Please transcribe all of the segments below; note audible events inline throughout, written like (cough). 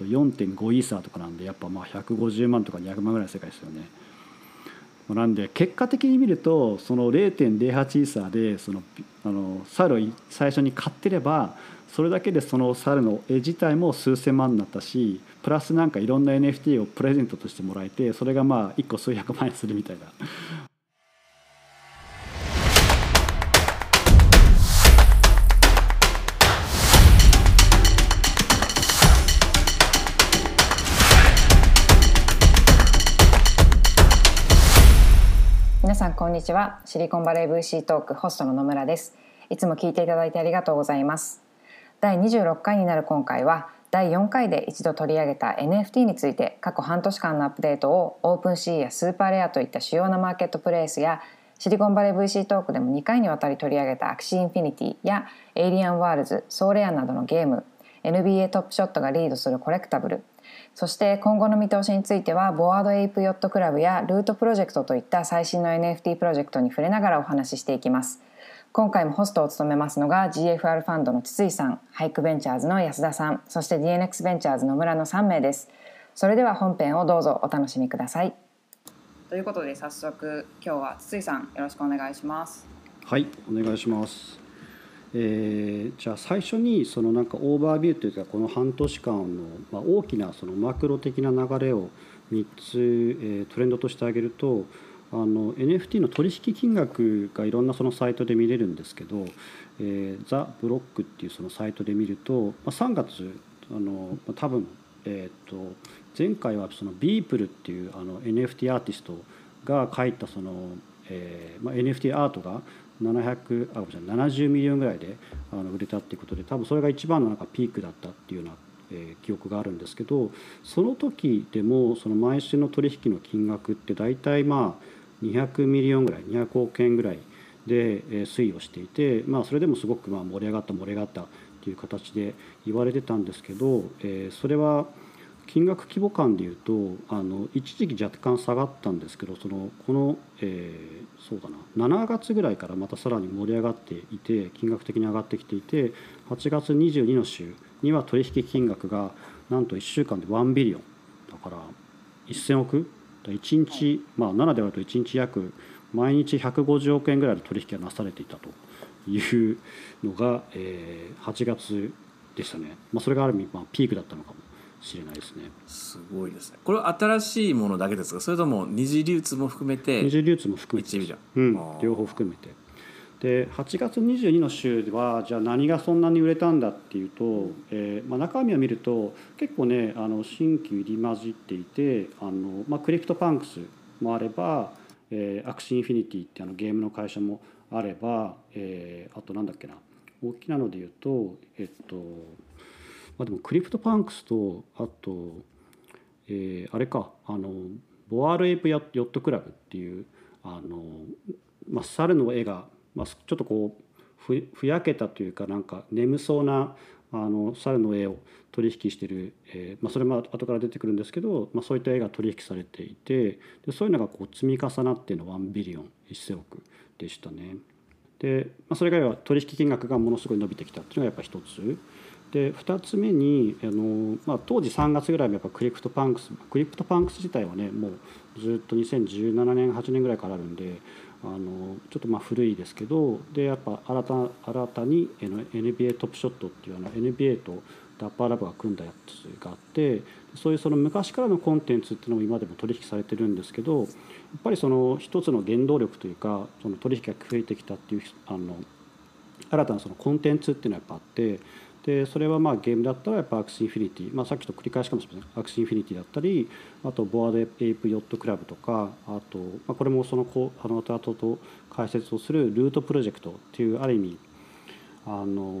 と4.5イーサーとかなんでやっぱまあ150万とか200万ぐらいの世界ですよね。なんで結果的に見るとその0.08イーサーでそのあの猿を最初に買ってればそれだけでその猿の絵自体も数千万になったしプラスなんかいろんな NFT をプレゼントとしてもらえてそれがまあ1個数百万円するみたいなこんにちは。シリコンバレー VC トークホストの野村です。いつも聞いていただいてありがとうございます。第26回になる今回は第4回で一度取り上げた NFT について過去半年間のアップデートを OpenSea や SuperRare といった主要なマーケットプレイスやシリコンバレー VC トークでも2回にわたり取り上げた Axie Infinity や Alien Worlds、Sorare などのゲーム NBA トップショットがリードする collectible そして今後の見通しについては Bored Ape Yacht Club や Loot Project といった最新の NFT プロジェクトに触れながらお話ししていきます。今回もホストを務めますのが GFR ファンドの筒井さんハイクベンチャーズの安田さんそして DNX ベンチャーズの村の3名です。それでは本編をどうぞお楽しみください。ということで早速今日は筒井さんよろしくお願いします。はいお願いしますえー、じゃあ最初にそのなんかオーバービューというかこの半年間の、まあ、大きなそのマクロ的な流れを3つ、えー、トレンドとしてあげるとあの NFT の取引金額がいろんなそのサイトで見れるんですけど、えー、 The Block っていうそのサイトで見ると、まあ、3月あの多分、えー、と前回はその Beeple っていうあの NFT アーティストが書いたその、えーまあ、NFT アートが700あごめんなさい70 million ぐらいであの売れたっていうことで多分それが一番のなんかピークだったっていうような、えー、記憶があるんですけどその時でもその毎週の取引の金額って大体まあ200ミリオンぐらい200億円ぐらいで推移をしていて、まあ、それでもすごくまあ盛り上がった盛り上がったっていう形で言われてたんですけど、えー、それは金額規模感でいうとあの一時期若干下がったんですけどそのこの、えー、そうだな7月ぐらいからまたさらに盛り上がっていて金額的に上がってきていて8月22の週には取引金額がなんと1週間で1ビリオン。だから1000億？1日、まあ、7で割ると1日約毎日150億円ぐらいの取引がなされていたというのが、えー、8月でしたね、まあ、それがある意味、まあ、ピークだったのかも。しれないですね。すごいですね。これは新しいものだけですか？それとも二次流通も含めて二次流通も含めて。うん、両方含めて。で8月22の週ではじゃあ何がそんなに売れたんだっていうと、えーまあ、中身を見ると結構ねあの新規入り混じっていてあの、まあ、 CryptoPunks もあれば、えー、 Axie Infinity ってあのゲームの会社もあれば、えー、あとなんだっけな大きなので言うとえっとまあ、でも CryptoPunks とあと、えー、あれかあのBored Ape Yacht Club っていうあの、まあ、猿の絵が、まあ、ちょっとこうふふやけたというかなんか眠そうなあの猿の絵を取引してる、えーまあ、それも後から出てくるんですけど、まあ、そういった絵が取引されていてでそういうのがこう積み重なっての1 billion 1,000億でしたね。で、まあ、それが取引金額がものすごい伸びてきたっていうのがやっぱ一つ。で2つ目にあの、まあ、当時3月ぐらいもやっぱ CryptoPunks CryptoPunks 自体はねもうずっと2017年8年ぐらいからあるんであのちょっとまあ古いですけどでやっぱ新た新たに NBA トップショットっていうあの NBA と Dapper Labs が組んだやつがあってそういうその昔からのコンテンツっていうのも今でも取引されてるんですけどやっぱりその一つの原動力というかその取引が増えてきたっていうあの新たなそのコンテンツっていうのはやっぱあってでそれはまあゲームだったらやっぱアクシインフィニティ、まあ、さっきと繰り返しかもしれません。 Axie Infinity だったりあと Bored Ape Yacht Club とかあと、まあ、これもそのあの後々と解説をする Loot Project っていうある意味あの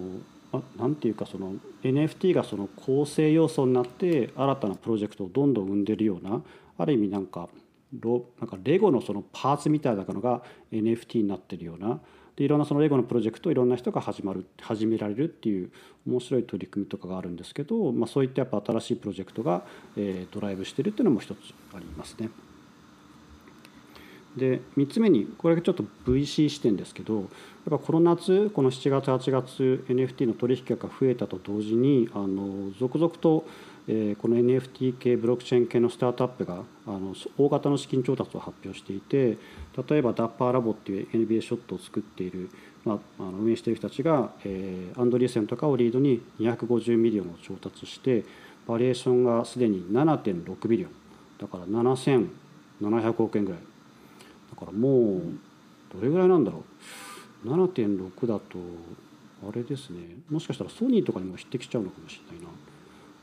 なんていうかその NFT がその構成要素になって新たなプロジェクトをどんどん生んでるようなある意味なんかロなんかレゴのそのパーツみたいなのが NFT になってるようなでいろんなそのレゴのプロジェクトをいろんな人が始まる始められるっていう面白い取り組みとかがあるんですけど、まあ、そういったやっぱ新しいプロジェクトが、えー、ドライブしてるっていうのも一つありますね。で3つ目にこれがちょっと VC 視点ですけどやっぱこの夏この7月8月 NFT の取引額が増えたと同時にあの続々と、この NFT 系ブロックチェーン系のスタートアップがあの大型の資金調達を発表していて例えば Dapper Labs っていう NBA ショットを作っている、まあ、あの運営している人たちが、えー、 Andreessen とかをリードに250 million を調達してバリエーションがすでに7.6ビリオン。だから7700億円ぐらい。だからもうどれぐらいなんだろう。7.6だとあれですね。もしかしたらソニーとかにも匹敵しちゃうのかもしれないな。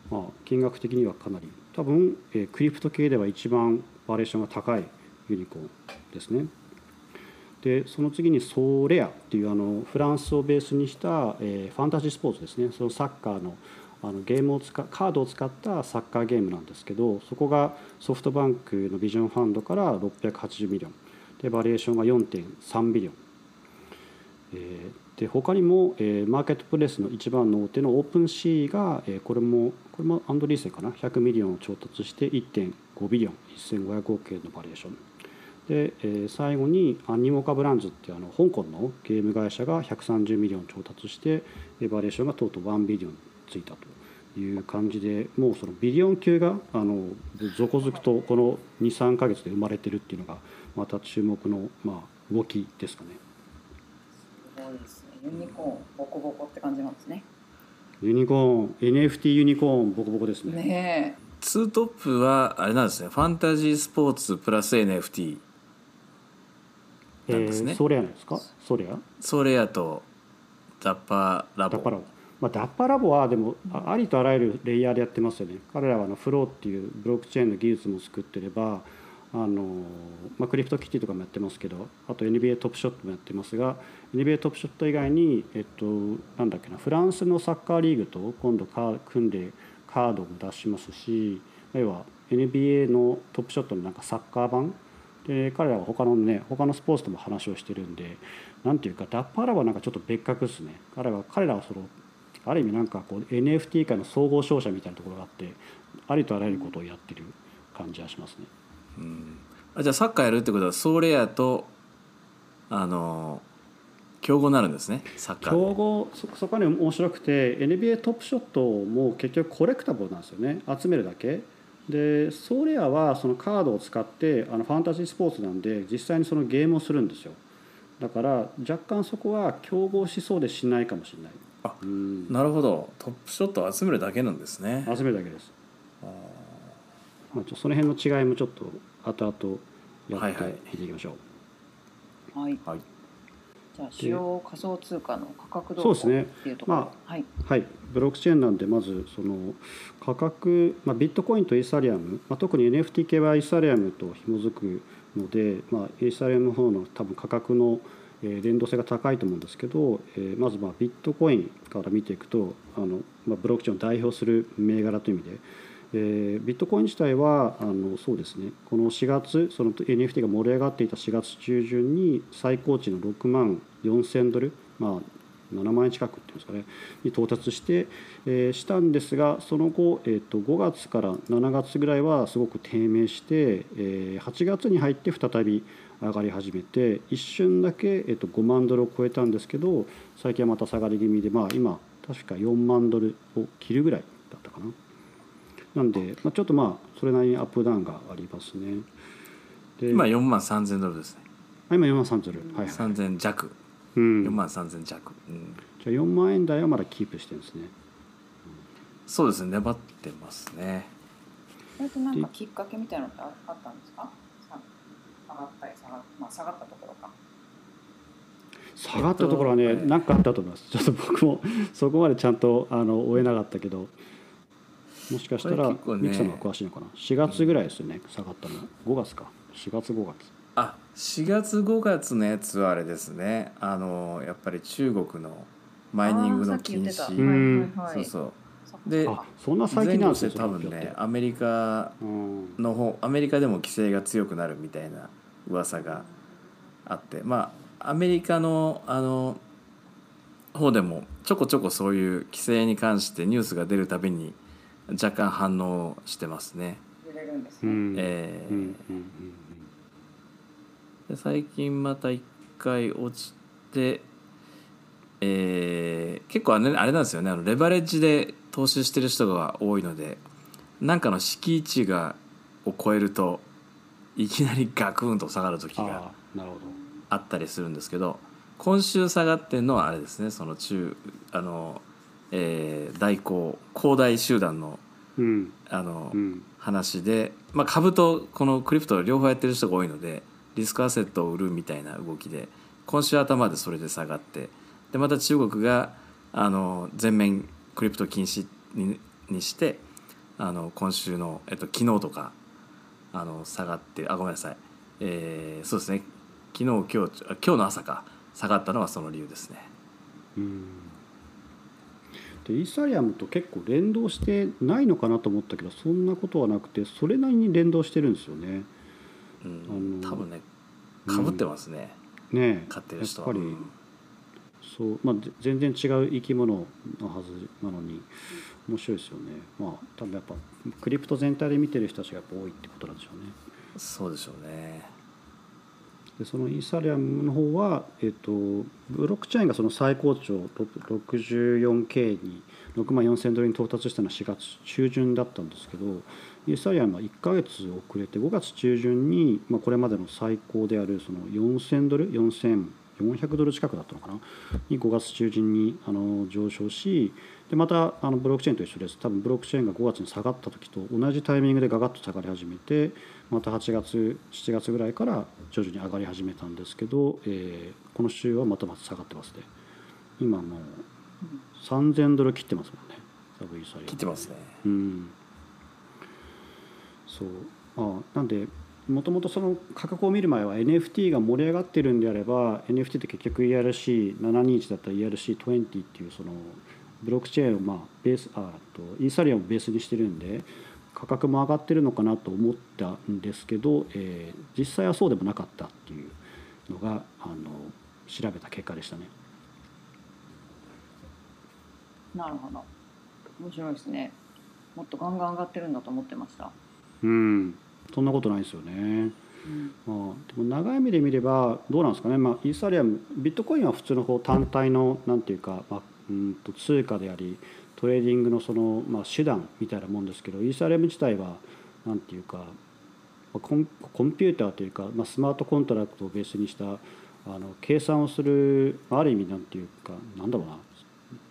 まあ、金額的にはかなり多分、えー、クリプト系では一番バリエーションが高いユニコーンですね。でその次にソーレアっていうあのフランスをベースにした、えー、ファンタジースポーツですね。そのサッカーのあのゲームを使カードを使ったサッカーゲームなんですけどそこがソフトバンクの Vision Fund から680 million。で valuation が4.3 billion、えー、で他にも、えー、マーケットプレイスの一番の大手の OpenSea が、えー、これもこれも Andreessen かな？100 million を調達して1.5 billion 1500億円の valuation。で、えー、最後に Animoca Brands っていうあの香港のゲーム会社が130 million 調達してvaluation がとうとう1 billion ついたという感じでもうその billion 級があの続々とこの23か月で生まれてるっていうのがまた注目の、まあ、動きですかね。ユニコーンボコボコって感じなんですね。ユニコーン NFT ユニコーンボコボコですね。ねツートップはあれなんですね。ファンタジースポーツ plus NFT なんですね、えー、ソレアですか？ソレアソレアとダッパーラボ。ダッパラボ。まあ、ダッパラボはでもありとあらゆるレイヤーでやってますよね。彼らはあのフローっていうブロックチェーンの技術も作ってればあの、まあ、クリプトキティとかもやってますけどあと NBA トップショットもやってますが NBA トップショット以外に、えっと、なんだっけなフランスのサッカーリーグと今度カ組んでカードも出しますし要は NBA のトップショットのなんかサッカー版で彼らは他のね他のスポーツとも話をしてるんでなんていうかダッパーラボはなんかちょっと別格ですね彼らは彼らはそのある意味なんかこう NFT 界の総合商社みたいなところがあってありとあらゆることをやってる感じはしますね。うん、あじゃあサッカーやるってことはソーレアとあの競合になるんですねサッカー競合そそこはね面白くて NBA トップショットも結局コレクタブルなんですよね。集めるだけ。でソーレアはそのカードを使ってあのファンタジースポーツなんで実際にそのゲームをするんですよ。だから若干そこは競合しそうでしないかもしれない。あ、うん、なるほど。トップショットを集めるだけなんですね。集めるだけですまあ、その辺の違いもちょっと後々やっていきましょう。はい、はい、じゃあ主要仮想通貨の価格動向っていうところ。まあ、はい、はい、ブロックチェーンなんでまずその価格、まあ、ビットコインとイーサリアム、まあ、特に NFT 系はイーサリアムと紐づくので、まあ、イーサリアムの方の多分価格の連動性が高いと思うんですけどまずまあビットコインから見ていくとあの、まあ、ブロックチェーンを代表する銘柄という意味で、えー、ビットコイン自体はあのそうですねこの4月その NFT が盛り上がっていた4月中旬に最高値の6万4000ドル、まあ、7万円近くっていうんですかねに到達して、えー、したんですがその後、えー、と5月から7月ぐらいはすごく低迷して、えー、8月に入って再び上がり始めて一瞬だけ、えっと、5万ドルを超えたんですけど最近はまた下がり気味で、まあ、今確か4万ドルを切るぐらいだったかな。なんで、まあ、ちょっとまあそれなりにアップダウンがありますね。で今4万3000ドルですね。今4万3000ドル、はい、はい、3000弱、うん、4万3000弱、うん、じゃあ4万円台はまだキープしてるんですね、うん、そうですね。粘ってますね。それとなんかきっかけみたいなのってあったんですか？がったり下が,、まあ、下がったところか。下がったところはね何、かあったと思います。ちょっと僕もそこまでちゃんとあの追えなかったけどもしかしたら、ね、ミキさんが詳しいのかな？4月ぐらいですよね下がったの。5月か。4月5月。あ4月5月のやつはあれですね。あのやっぱり中国のマイニングの禁止、はいはい、そうそう。でそんな最近なんですね多分ねアメリカの方アメリカでも規制が強くなるみたいな噂があって。まあアメリカのあの方でもちょこちょこそういう規制に関してニュースが出るたびに若干反応してますね。最近また一回落ちて、えー、結構あれあれなんですよね。あのレバレッジで投資してる人が多いのでなんかの敷地がを超えるといきなりガクンと下がる時があったりするんですけど今週下がってるのはあれですね。その中あの、えー、大広恒大集団のうん。あの、うん。話で、まあ、株とこのクリプト両方やってる人が多いのでリスクアセットを売るみたいな動きで今週頭でそれで下がってでまた中国があの全面クリプト禁止ににしてあの今週の、えっと、昨日とかあの下がってあごめんなさい、えーそうですね。昨日今日あ今日の朝か。下がったのはその理由ですね。うんでイーサリアムと結構連動してないのかなと思ったけどそんなことはなくてそれなりに連動してるんですよね。うん、あの多分ねかぶってますね、ねえ買ってる人は。やっぱり、うんそうまあぜ全然違う生き物のはずなのに面白いですよね。まあ多分やっぱクリプト全体で見てる人たちがやっぱ多いってことなんでしょうね。そうでしょうね。でそのイーサリアムの方は、えっと、ブロックチェーンがその最高潮 64K に6万4000ドルに到達したのは4月中旬だったんですけどイーサリアムは1ヶ月遅れて5月中旬に、まあ、これまでの最高であるその4000ドル4400ドル近くだったのかな？に5月中旬にあの上昇しでまたあのブロックチェーンと一緒です。多分ブロックチェーンが5月に下がった時と同じタイミングでガガッと下がり始めてまた8月7月ぐらいから徐々に上がり始めたんですけど、えーこの週はまたまた下がってますね。今もう3000ドル切ってますもんね。サブイーサリ切ってますね。うん。そう。まあなんでもともとその価格を見る前は NFT が盛り上がってるんであれば NFT って結局 ERC721 だったら ERC20 っていうそのブロックチェーンをまあベースあとイーサリアムをベースにしてるんで価格も上がってるのかなと思ったんですけど、えー実際はそうでもなかったっていうのがあの調べた結果でしたね。なるほど。面白いですね。もっとガンガン上がってるんだと思ってました、うん、そんなことないですよね。まあ、でも長い目で見ればどうなんですかね、まあ、イーサリアムビットコインは普通のこう単体のなんていうか、まあ、うんと通貨でありトレーディングのその、まあ、手段みたいなもんですけど Ethereum 自体はなんていうかコンピューターというか、まあ、スマートコントラクトをベースにしたあの計算をするある意味なんていうかなんだろうな、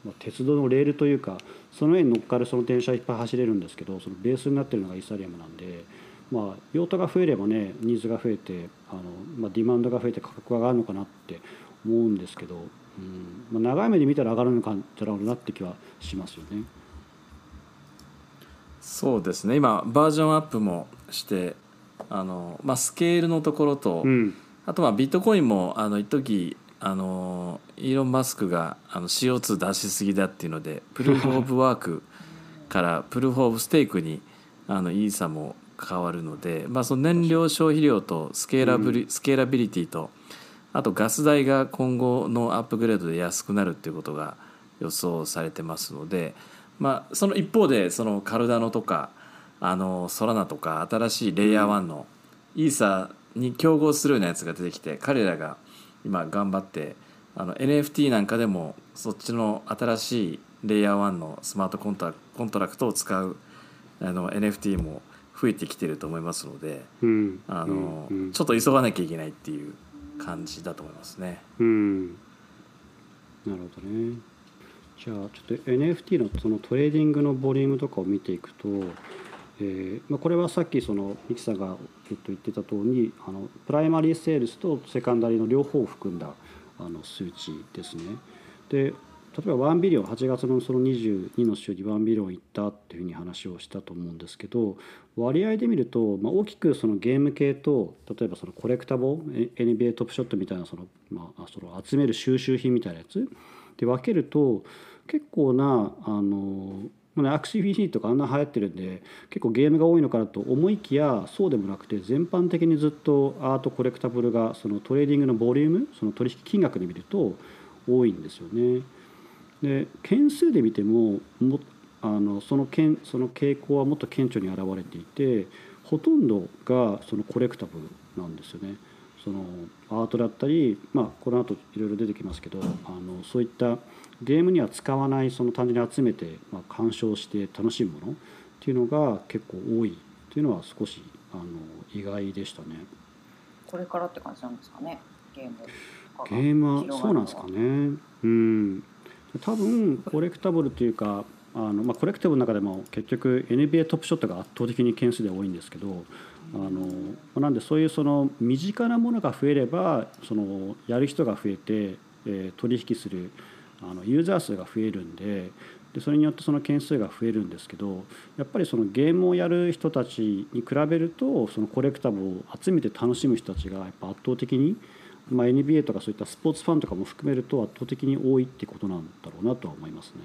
まあ、鉄道のレールというかその上に乗っかるその電車いっぱい走れるんですけどそのベースになってるのが Ethereum なんで。まあ、用途が増えればねニーズが増えてあの、まあ、 demand が増えて価格が上がるのかなって思うんですけど、うん。まあ、長い目で見たら上がるのかじゃろうなって気はしますよね。そうですね。今バージョンアップもしてあの、まあ、スケールのところと、うん。あとまあビットコインもあの一時あのイーロン・マスクがあの CO2 出しすぎだっていうのでプルーフ・オブ・ワーク (laughs) からプルーフ・オブ・ステークにあのイーサも変わるので、まあ、その燃料消費量とスケーラブリ、スケーラビリティとあとガス代が今後のアップグレードで安くなるっていうことが予想されてますので、まあ、その一方でそのカルダノとかあのソラナとか新しいレイヤー1のイーサに競合するようなやつが出てきて彼らが今頑張ってあの NFT なんかでもそっちの新しいレイヤー1のスマートコンタコントラクトを使うあの NFT も増えてきてると思いますのでうん。あの、うん。ちょっと急がなきゃいけないっていう感じだと思いますね。うん、なるほどね。じゃあちょっと NFT のそのトレーディングのボリュームとかを見ていくと、えーまあ、これはさっきそのミキさんがずっと言ってた通りあの primary sales と secondary の両方を含んだあの数値ですね。で例えば1 billion 8月のその22の週に1 billion いったっていうふうに話をしたと思うんですけど割合で見ると、まあ、大きくそのゲーム系と例えばそのコレクタボー NBA トップショットみたいなその,、まあ、その集める収集品みたいなやつで分けると結構なあのまあアクシー PC とかあんな流行ってるんで結構ゲームが多いのかなと思いきやそうでもなくて全般的にずっとアート collectible がそのトレーディングのボリュームその取引金額で見ると多いんですよね。で件数で見てももあのそのけんその傾向はもっと顕著に現れていてほとんどがその collectible なんですよね。そのアートだったり、まあ、この後いろいろ出てきますけどあのそういったゲームには使わないその単純に集めて、まあ、鑑賞して楽しむものってっていうのが結構多いっていうのは少しあの意外でしたね。これからって感じなんですかね？ゲームゲームはそうなんですかね。うん多分コレクタブルというかあの、まあ、コレクタブルの中でも結局 NBA トップショットが圧倒的に件数で多いんですけどあのなんでそういうその身近なものが増えればそのやる人が増えて、えー、取引するあのユーザー数が増えるんででそれによってその件数が増えるんですけどやっぱりそのゲームをやる人たちに比べるとそのコレクタブルを集めて楽しむ人たちがやっぱ圧倒的に、まあ、NBA とかそういったスポーツファンとかも含めると圧倒的に多いってことなんだろうなとは思いますね。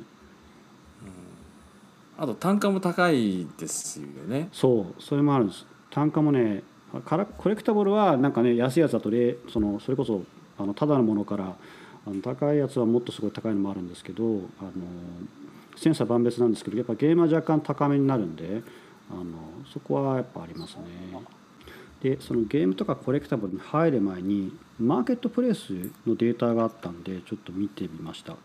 あと単価も高いですよね。そうそれもあるんです単価もねからコレクタブルはなんかね安いやつだとそのそれこそあのただのものからあの高いやつはもっとすごい高いのもあるんですけどあのセンサー万別なんですけどやっぱゲームは若干高めになるんであのそこはやっぱありますね。でそのゲームとかコレクタブルに入る前にマーケットプレイスのデータがあったんでちょっと見てみました。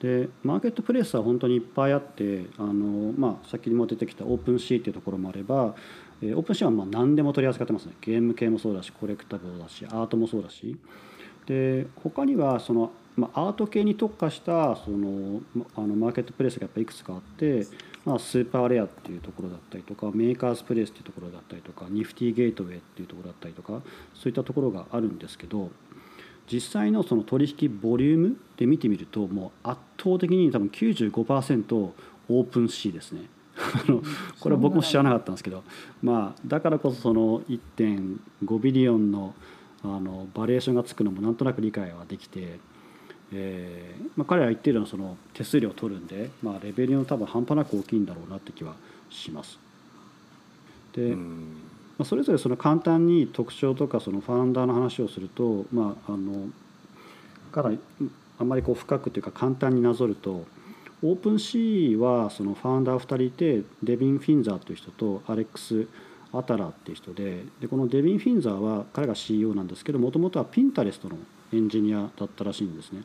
でマーケットプレイスは本当にいっぱいあってあの、まあ、先にも出てきた OpenSea っていうところもあればえ、 OpenSea はまあ何でも取り扱ってますねゲーム系もそうだし collectible だしアートもそうだしで他にはその、まあ、アート系に特化したそのあのマーケットプレイスがやっぱいくつかあって、まあ、 SuperRare っていうところだったりとか MakersPlace っていうところだったりとか Nifty Gateway っていうところだったりとかそういったところがあるんですけど実際のその取引ボリュームで見てみるともう圧倒的に多分95% OpenSea ですね。あのこれは僕も知らなかったんですけど、まあ、だからこそその1.5 billion のあの valuation がつくのもなんとなく理解はできて、えーまあ、彼らは言ってるのはその手数料を取るんで、まあ、 revenue 多分半端なく大きいんだろうなって気はします。で、まあ、それぞれその簡単に特徴とかそのファウンダーの話をすると、まあ、あのからあんまりこう深くというか簡単になぞると。 OpenSea はそのファウンダー2人いてデビン・フィンザーという人とアレックス・アタラっていう人ででこのデビン・フィンザーは彼が CEO なんですけどもともとは Pinterest のエンジニアだったらしいんですね。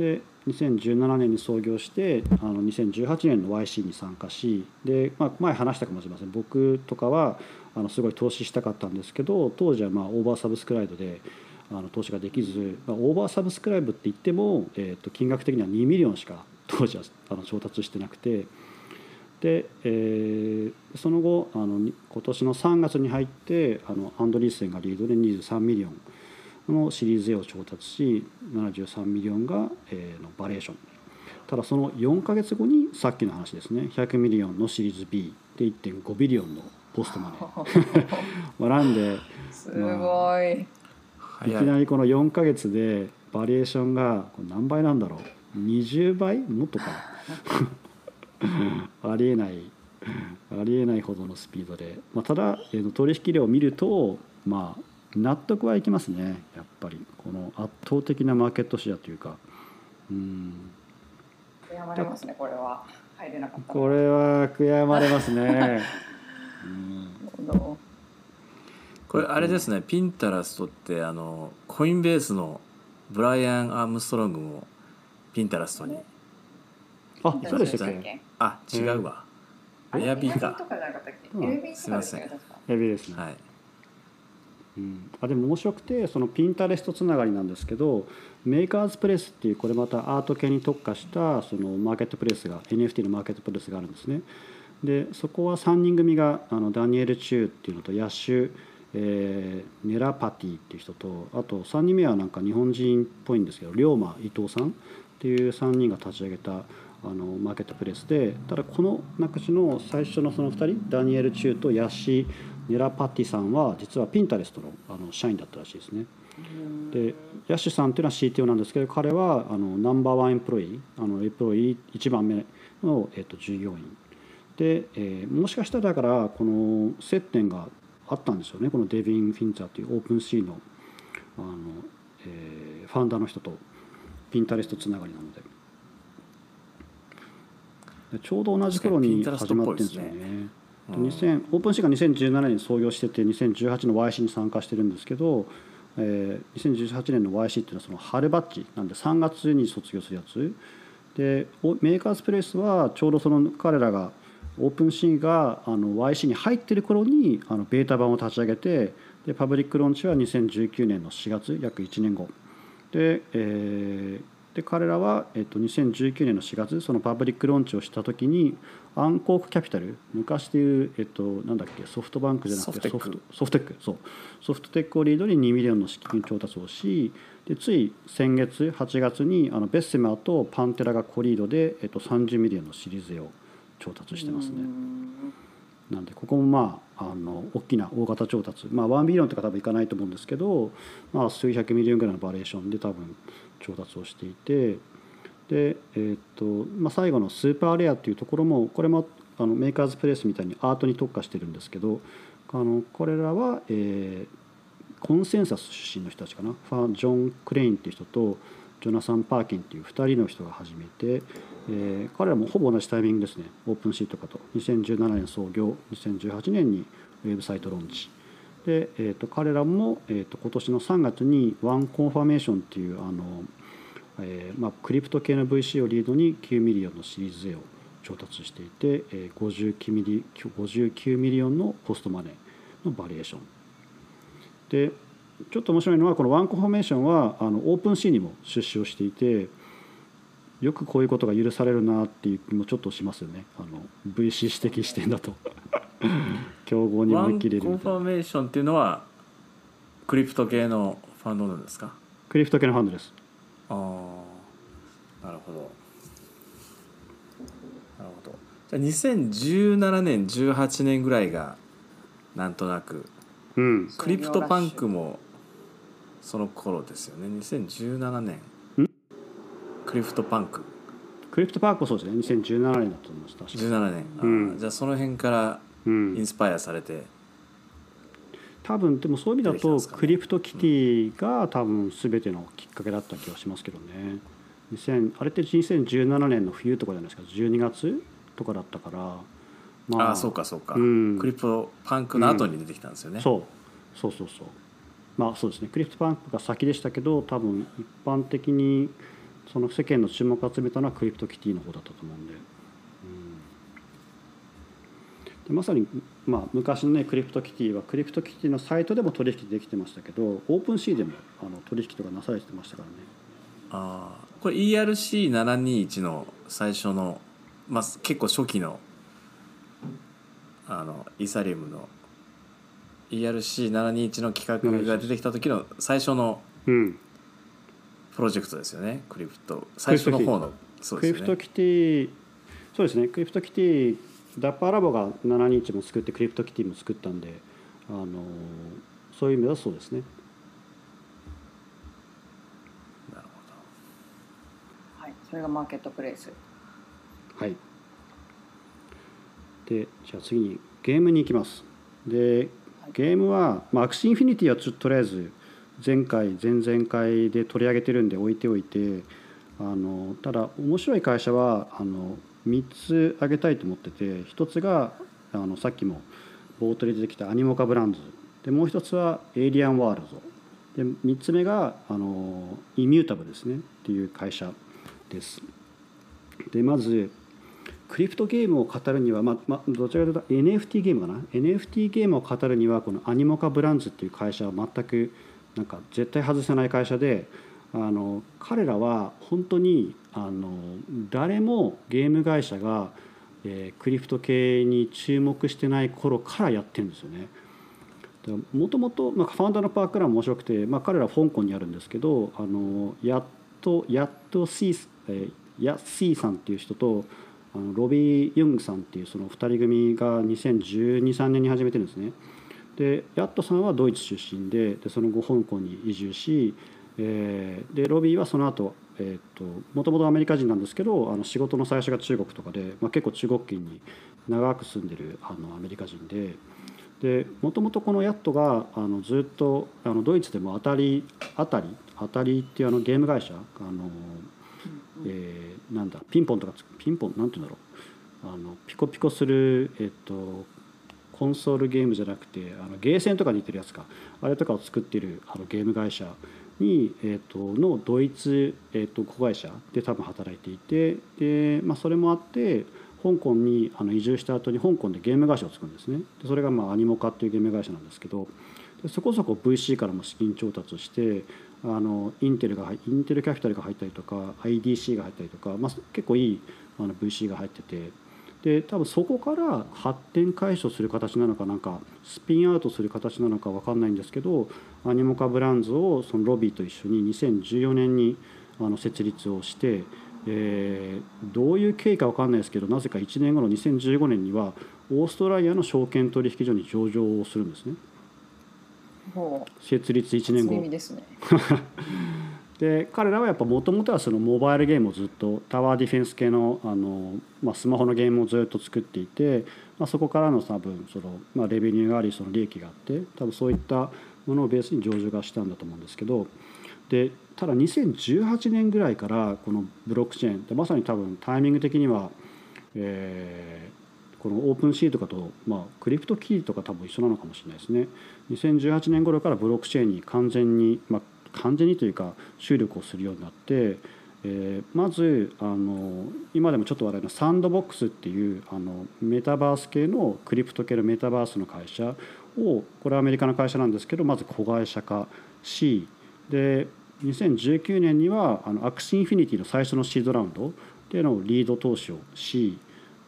で2017年に創業してあの2018年の YC に参加しで、まあ、前話したかもしれません。僕とかはあのすごい投資したかったんですけど当時はまあ oversubscribed であの投資ができず、まあ、 oversubscribed って言っても、えー、と金額的には2 million しか当時はあの調達してなくてで、えー、その後あの今年の3月に入ってあの Andreessen がリードで23 million。のシリーズ A を調達し73 million が、えー、の valuation。ただその4か月後にさっきの話ですね100 million のシリーズ B で1.5 billion のポストマネー。(laughs) まあなんですごい、いきなりこの4か月でバリエーションが何倍なんだろう。20倍もっとか (laughs) ありえない。ありえないほどのスピードで、まあ、ただ、えー、取引量を見るとまあ納得はいきますね。やっぱり。この圧倒的なマーケットシェアというか。うん悔やまれますねこれは。入れなかった。これは悔やまれますね。うん。これあれですね。ピンタラストってあのコインベースのブライアン・アームストロングもピンタラストに。あそうでしたっけ？あ違うわ、エアビーか。すみません。エアビーですね、はいうん、あでも面白くてそのピンタレストつながりなんですけどメーカーズプレスっていうこれまたアート系に特化したそのマーケットプレスが NFT のマーケットプレスがあるんですね。でそこは3人組があのダニエル・チューっていうのとヤッシュえー、ネラパティっていう人とあと3人目はなんか日本人っぽいんですけど龍馬伊藤さんっていう3人が立ち上げたあのマーケットプレスでただこの中地の最初のその2人ダニエル・チューとヤッシー・ネラパティさんは実はピンタレストのあの社員だったらしいですね。でヤシさんっていうのは CTO なんですけど彼はあの number one employee あの employee 1番目の、えっと、従業員。で、えー、もしかしたらだからこの接点があったんですよね。このデビン・フィンザーという OpenSea のあの、えー、ファウンダーの人と Pinterest つながりなので。でちょうど同じ頃に始まってるんですよね。 OpenSea が2017年に創業してて2018の YC に参加してるんですけど、えー、2018年の YC っていうのはその春 batch なんで3月に卒業するやつ。で MakersPlace はちょうどその彼らが OpenSea があの YC に入ってる頃にあのベータ版を立ち上げてで public launch は2019年の4月約1年後。で,、えー、で彼らは、えっと、2019年の4月その public launch をした時に Uncork Capital 昔でいう、えっと、なんだっけソフトバンクじゃなくてソフト SoftTech そう。SoftTech をリードに2 million の資金調達をしでつい先月8月にあの Bessemer と Pantera が co-lead で、えっと、30 million のシリーズ A を調達してますね。なんでここもまああの大きな大型調達。まあ1 billion とか多分いかないと思うんですけど、まあ、数百 million ぐらいの valuation で多分調達をしていてで、えーとまあ、最後の SuperRare っていうところもこれもあの MakersPlace みたいにアートに特化してるんですけどあのこれらは、えー、 ConsenSys 出身の人たちかな。ファンジョン・クレインっていう人とジョナサン・パーキンっていう2人の人が始めて、えー、彼らもほぼ同じタイミングですね。 OpenSea とかと。2017年創業。2018年にウェブサイトローンチ。で、えーと、彼らも、えーと、今年の3月にワンコンファメーションっていうあのえーまあ、クリプト系の VC をリードに9 million のシリーズ A を調達していて、えー、59, ミリ59 million の post-money の valuation。でちょっと面白いのはこのワンコフォーメーションはあの OpenSea にも出資をしていてよくこういうことが許されるなっていう気もちょっとしますよね。あの VC 指摘視点だと。(laughs) 競合に思いっきりワンコンフォーメーションっていうのはクリプト系のファンドなんですか？クリプト系のファンドですああなるほど。なるほど。じゃあ2017年18年ぐらいがなんとなく、うん、クリプトパンクもその頃ですよね。2017年。クリプトパンク。クリプトパンクそうですね。2017年だと思います確か17年、うん、じゃあその辺からインスパイアされて、多分でもそういう意味だと、クリプトキティが多分全てのきっかけだった気がしますけどね。2000あれって2017年の冬とかじゃないですか。12月とかだったから。まあ。あそうかそうか、うん、クリプトパンクの後に出てきたんですよね、うん、そう。そうそうそう。まあそうですね。クリプトパンクが先でしたけど多分一般的にその世間の注目を集めたのはクリプトキティの方だったと思うんでまさに、まあ、昔のねクリプトキティはクリプトキティのサイトでも取引できてましたけどオープンシーでもあの取引とかなされてましたからね。ああこれ ERC721 の最初の、まあ、結構初期のあのイーサリウムの ERC721 の企画が出てきた時の最初のプロジェクトですよね、クリプト。最初の方のそうですね。クリプトキティそうですね。クリプトキティダッパーラボが721も作ってクリプトキティも作ったんであのそういう意味ではそうですね。なるほど。はい、それがマーケットプレイス。はい。でじゃあ次にゲームに行きます。でゲームは、まあ、アクシーインフィニティはちょっととりあえず前回前々回で取り上げてるんで置いておいてあのただ面白い会社はあの3つ挙げたいと思ってて1つがあのさっきも冒頭で出てきたアニモカブランズ。でもう1つはエイリアンワールド。で3つ目があのイミュータブですね。っていう会社です。でまずクリプトゲームを語るには、まあまあ、どちらかというと NFT ゲームかな？NFT ゲームを語るにはこのアニモカブランズっていう会社は全くなんか絶対外せない会社であの彼らは本当にあの誰もゲーム会社が、えー、クリプト系に注目してない頃からやってるんですよね。もともとファウンダーのパークランも面白くて、まあ、彼らは香港にあるんですけどあのやっとやっとシー、えー、やシーさんっていう人とあのロビー・ユングさんっていうその2人組が201213年に始めてるんですね。でヤットさんはドイツ出身ででその後香港に移住しえー、でロビーはその後えーと、もともとアメリカ人なんですけどあの仕事の最初が中国とかで、まあ、結構中国圏に長く住んでるあのアメリカ人ででもともとこのヤットがあのずっとあのドイツでも当たり当たり当たりっていうあのゲーム会社あの、えー、なんだピンポンとかピンポンなんて言うんだろう。あのピコピコする、えっと、コンソールゲームじゃなくてあのゲーセンとかに似てるやつか。あれとかを作ってるあのゲーム会社。に、えーと、のドイツ、えーと、子会社で多分働いていてで、まあ、それもあって香港にあの移住した後に香港でゲーム会社を作るんですね。でそれがまあアニモカっていうゲーム会社なんですけどでそこそこ VC からも資金調達してあのインテルがインテルキャピタルが入ったりとか IDC が入ったりとか、まあ、結構いいあの VC が入っててで多分そこから発展解消する形なのかなんかスピンアウトする形なのか分かんないんですけどアニモカブランズをそのロビーと一緒に2014年にあの設立をして、えー、どういう経緯か分かんないですけどなぜか1年後の2015年にはオーストラリアの証券取引所に上場をするんですね。設立1年後。ですね (laughs) で彼らはやっぱもともとはそのモバイルゲームをずっとタワーディフェンス系のあの、まあ、スマホのゲームをずっと作っていて、まあ、そこからの多分その、まあ、レベニューがありその利益があって多分そういったものをベースに上場がしたんだと思うんですけどでただ2018年ぐらいからこのブロックチェーンでまさに多分タイミング的には、えー、このオープンシーとかと、まあ、クリプトキティとか多分一緒なのかもしれないですね。2018年頃からブロックチェーンに完全に、まあ、完全にというか注力をするようになって、えー、まずあの今でもちょっと話題のサンドボックスっていうあのメタバース系のクリプト系のメタバースの会社をこれはアメリカの会社なんですけどまず子会社化しで2019年にはあのアクシーインフィニティの最初のシードラウンドっていうのをリード投資をし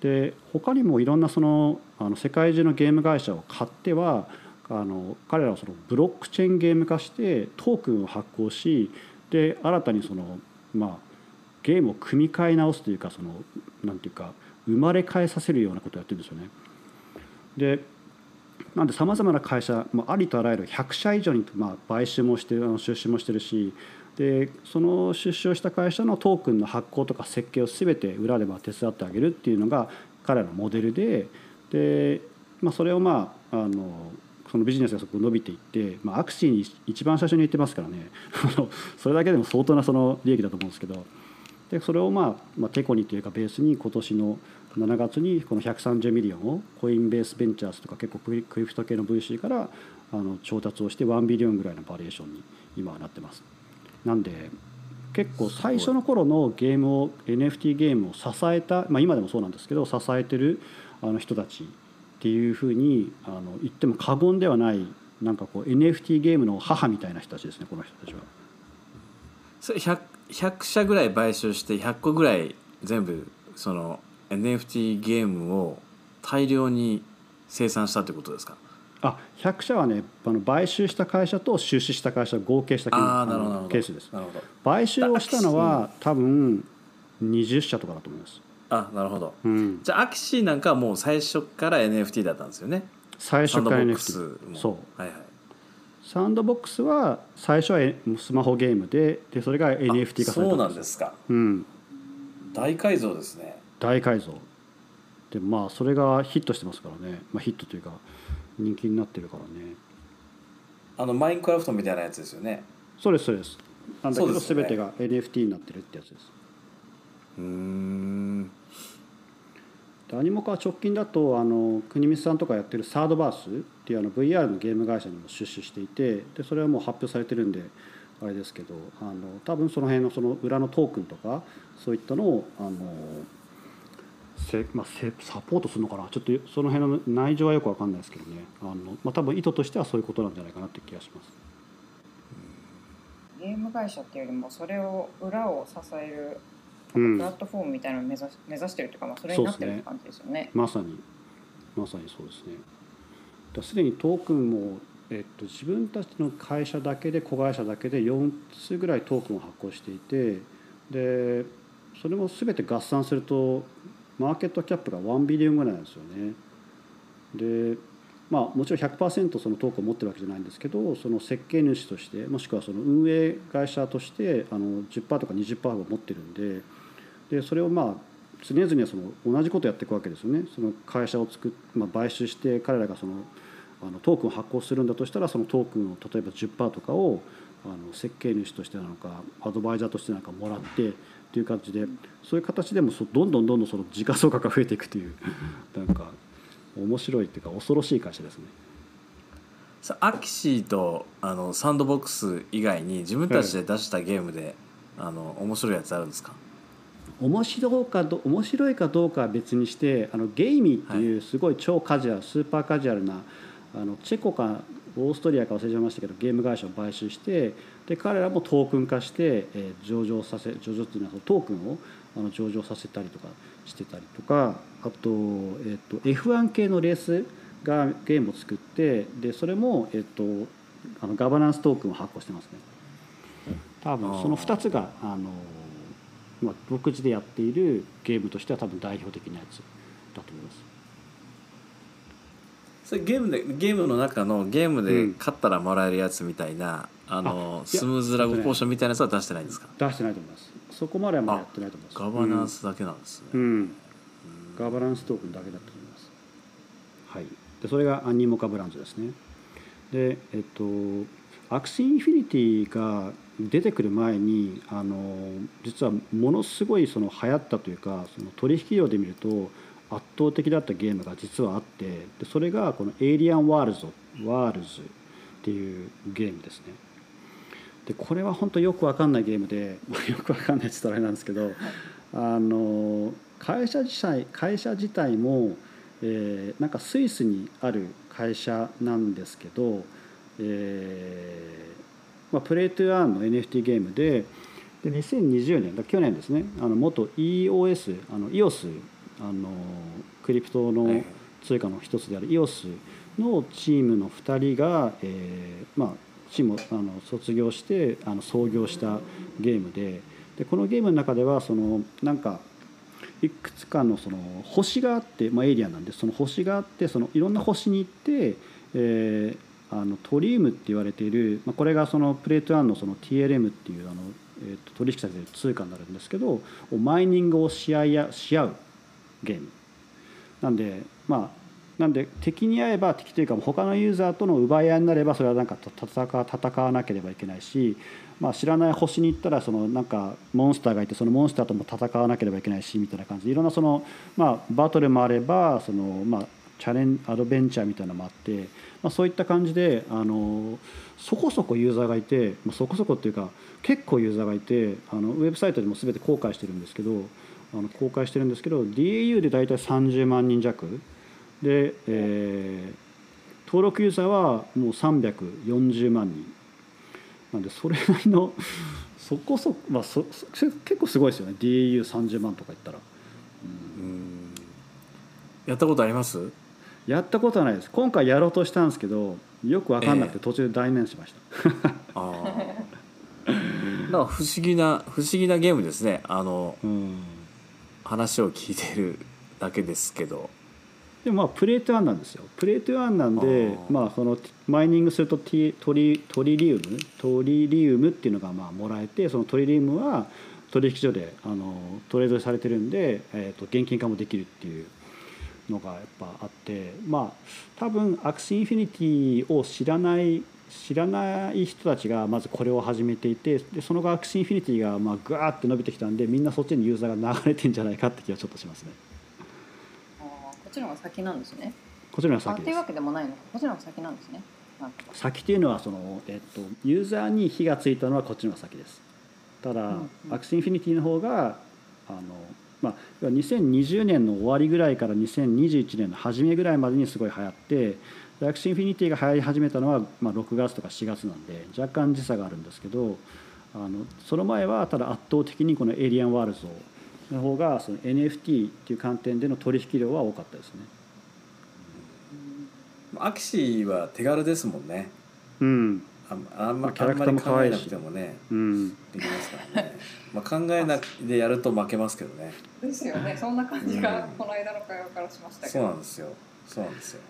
で他にもいろんなそのあの世界中のゲーム会社を買ってはあの彼らはそのブロックチェーンゲーム化してトークンを発行しで新たにそのまあゲームを組み替え直すというかそのなんていうか生まれ変えさせるようなことをやってるんですよね。でなんでさまざまな会社、まあ、ありとあらゆる100社以上に、まあ、買収もしてる出資もしてるしでその出資をした会社のトークンの発行とか設計を全て裏でまあ手伝ってあげるっていうのが彼らのモデルでで、まあ、それをまああのそのビジネスがそこ伸びていって、まあ、アクシーに一番最初に行ってますからね (laughs) それだけでも相当なその利益だと思うんですけどでそれをまあ、まあ、テコにというかベースに今年の7月にこの130ミリオンをコインベースベンチャーズとか結構クリプト系の VC からあの調達をして1ビリオンぐらいのバリュエーションに今はなってます。なんで結構最初の頃のゲームを NFT ゲームを支えた、まあ、今でもそうなんですけど支えてるあの人たちっていうふうにあの言っても過言ではないなんかこう NFT ゲームの母みたいな人たちですねこの人たちは。それ 100, 100社ぐらい買収して100個ぐらい全部その NFT ゲームを大量に生産したってことですか？あ100社はねあの買収した会社と出資した会社合計したケースです。買収をしたのは多分20社とかだと思いますあなるほど、うん、じゃあアキシーなんかはもう最初から NFT だったんですよね。最初から NFT そう。はいはい。サンドボックスは最初はスマホゲームででそれが NFT 化されたそうなんですか。うん。大改造ですね。大改造。でまあそれがヒットしてますからね、まあ、ヒットというか人気になってるからね。あのマインクラフトみたいなやつですよね。そうですそうです。なんだけど全てが NFT になってるってやつですうん。アニモカは直近だとあの国光さんとかやってるサードバースっていうあの VR のゲーム会社にも出資していてでそれはもう発表されてるんであれですけどあの多分その辺のその裏のトークンとかそういったのをあのせ、まあ、せサポートするのかな？ちょっとその辺の内情はよく分かんないですけどね。あの、まあ、多分意図としてはそういうことなんじゃないかなって気がします。ゲーム会社っていうよりもそれを裏を支えるプラットフォームみたいなのを目指目指してるというか、まあ、それになってるって感じですよね。ねまさにまさにそうですね。すでにトークンも、えっと、自分たちの会社だけで子会社だけで4つぐらいトークンを発行していてでそれも全て合算するとマーケットキャップが1ビリオンぐらいなんですよね。でまあもちろん100%そのトークを持ってるわけじゃないんですけどその設計主としてもしくはその運営会社としてあの10%とか20%を持ってるんででそれをまあ常々その同じことやっていくわけですよね。その会社を作っ、まあ、買収して彼らがそのあのトークンを発行するんだとしたらそのトークンを例えば10%とかをあの設計主としてなのかアドバイザーとしてなのかもらってっていう感じでそういう形でもどんどんどんどんその時価総額が増えていくという (laughs) なんか面白いっていうか恐ろしい会社ですね。アキシーとあのサンドボックス以外に自分たちで出したゲームで、はい、あの面白いやつあるんですか？面白かど面白いかどうかは別にしてあのゲイミーっていうすごい超カジュアル、スーパーカジュアルなあのチェコかオーストリアか忘れちゃいましたけどゲーム会社を買収してで彼らもトークン化して、えー、上場させ上場っていうのはトークンをあの上場させたりとかしてたりとかあと,、えーと、F1 系のレースがゲームを作ってでそれも、えーと、あのガバナンストークンを発行してますね。多分その2つがあの、まあ、独自でやっているゲームとしては多分代表的なやつだと思います。それゲームでゲームの中のゲームで勝ったらもらえるやつみたいな、うん、あのスムーズラグポーションみたいなやつは出してないんですか？出してないと思います。そこまではまだやってないと思います。ガバナンスだけなんですね、うん、うん、ガバナンストークンだけだと思います。はい。でそれがアニモカブランドですね。でえっとアクシーインフィニティが出てくる前にあの実はものすごいその流行ったというかその取引量で見ると圧倒的だったゲームが実はあってでそれがこの「エイリアン・ワールズ」ワールズっていうゲームですね。でこれは本当よく分かんないゲームで (laughs) よく分かんないって言ったらあれなんですけどあの会社自体会社自体も、えー、なんかスイスにある会社なんですけど、えーまあ、プレイトゥアーンの NFT ゲームでで2020年だ去年ですねあの元 EOS あの EOS あのクリプトの通貨の一つである EOS のチームの2人が、えー、まあチームあの卒業してあの創業したゲームででこのゲームの中ではそのなんかいくつかのその星があって、まあ、エイリアンなんでその星があってそのいろんな星に行って、えー、あのトリウムって言われている、まあ、これがそのプレート1のその TLM っていうあの、えー、と取引されている通貨になるんですけどマイニングをし合いやし合うゲーム。なんでまあなんで敵に会えば敵というか他のユーザーとの奪い合いになればそれはなんか戦戦わなければいけないし、まあ、知らない星に行ったらそのなんかモンスターがいてそのモンスターとも戦わなければいけないしみたいな感じでいろんなその、まあ、バトルもあればその、まあ、チャレンアドベンチャーみたいなのもあって、まあ、そういった感じであのそこそこユーザーがいて、まあ、そこそこっていうか結構ユーザーがいてあのウェブサイトでも全て公開してるんですけどあの公開してるんですけど DAU で大体30万人弱。で、えー、登録ユーザーはもう340万人。なんでそれなりの (laughs) そこそまあそ結構すごいですよね。DAU30 万とか言ったら。うん。やったことあります？やったことはないです。今回やろうとしたんですけどよく分かんなくて途中で断念しました、(laughs) えー、ああなんか不思議な不思議なゲームですね。あの、うん。話を聞いてるだけですけど。でもまあプレート1なんですよ。プレート1なんでまあそのマイニングするとトリトリリウム？トリリウムっていうのがまあもらえてそのトリリウムは取引所であのトレードされてるんで、えー、と現金化もできるっていうのがやっぱあってまあ多分アクシーインフィニティを知らない知らない人たちがまずこれを始めていてでその後アクシーインフィニティがまあグワーって伸びてきたんでみんなそっちにユーザーが流れてんじゃないかって気はちょっとしますね。あこっちの方が先なんですね。こっちの方が先。というわけでもないの？こっちの方が先なんですね。先っていうのはその、えっと、ユーザーに火がついたのはこっちの方が先です。ただ、うんうん、アクシーインフィニティの方があのまあ、2020年の終わりぐらいから2021年の初めぐらいまでにすごい流行ってアクシーインフィニティが流行り始めたのは、まあ、6月とか4月なんで若干時差があるんですけどあのその前はただ圧倒的にこのエイリアンワールドの方がその NFT っていう観点での取引量は多かったですね。アクシーは手軽ですもんね。うん。ああんまキャラクターも考えなくてもね、うん、できますからね。まあ考えなくてやると負けますけどね。ですよね。そんな感じがこの間の会話からしましたけど。そうなんですよ。そうなんですよ。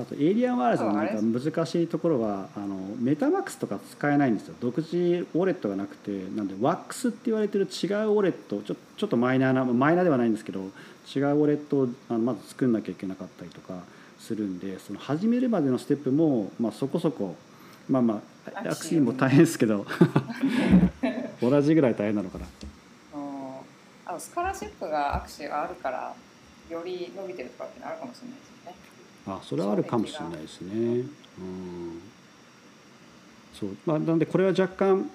あとエイリアンワールドのなんか難しいところはあのメタマックスとか使えないんですよ独自ウォレットがなくてなんでワックスって言われてる違うウォレットちょちょっとマイナーなマイナーではないんですけど違うウォレットをあのまず作んなきゃいけなかったりとかするんでその始めるまでのステップも、まあ、そこそこまあまあアクシーも大変ですけど (laughs) 同じぐらい大変なのかな。あスカラシップがアクシーがあるからより伸びてるとかってあるかもしれないですよね。あそれはあるかもしれないですね。うんそうまあ、なんでこれは若干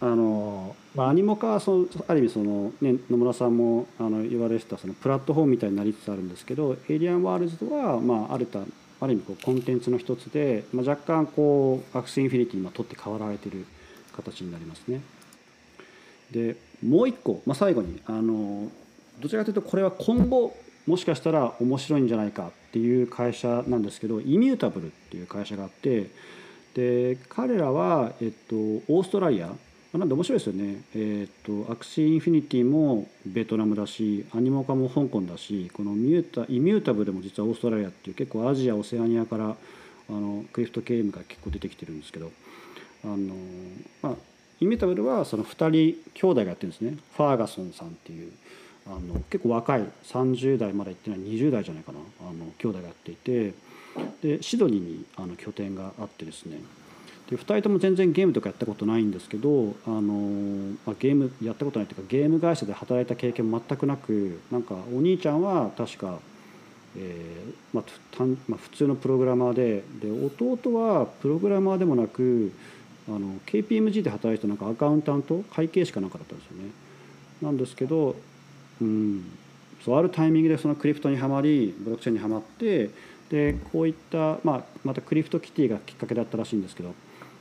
あの、まあ、アニモカはそのある意味その、ね、野村さんもあの言われてたそのプラットフォームみたいになりつつあるんですけどエイリアンワールズは、まあ、あるたある意味こうコンテンツの一つで、まあ、若干こうアクシーインフィニティに取って代わられてる形になりますね。でもう一個、まあ、最後にあのどちらかというとこれは今後もしかしたら面白いんじゃないかっていう会社なんですけどイミュータブルっていう会社があってで彼らは、えっと、オーストラリアなんで面白いですよね、えっと、アクシーインフィニティもベトナムだしアニモカも香港だしこのミュータイミュータブルも実はオーストラリアっていう結構アジアオセアニアからあのクリフトゲームが結構出てきてるんですけどあの、まあ、イミュータブルはその2人兄弟がやってるんですね。ファーガソンさんっていうあの結構若い30代まだ行ってない20代じゃないかなあの兄弟がやっていてでシドニーにあの拠点があってですね。で2人とも全然ゲームとかやったことないんですけどあの、まあ、ゲームやったことないというかゲーム会社で働いた経験全くなくなんかお兄ちゃんは確か、えーまあたんまあ、普通のプログラマーでで弟はプログラマーでもなくあの KPMG で働いてたなんかアカウンタント会計士かなんかだったんですよね。なんですけど、うん、そうあるタイミングでそのクリプトにはまりブロックチェーンにはまってでこういった、まあ、またクリプトキティがきっかけだったらしいんですけど、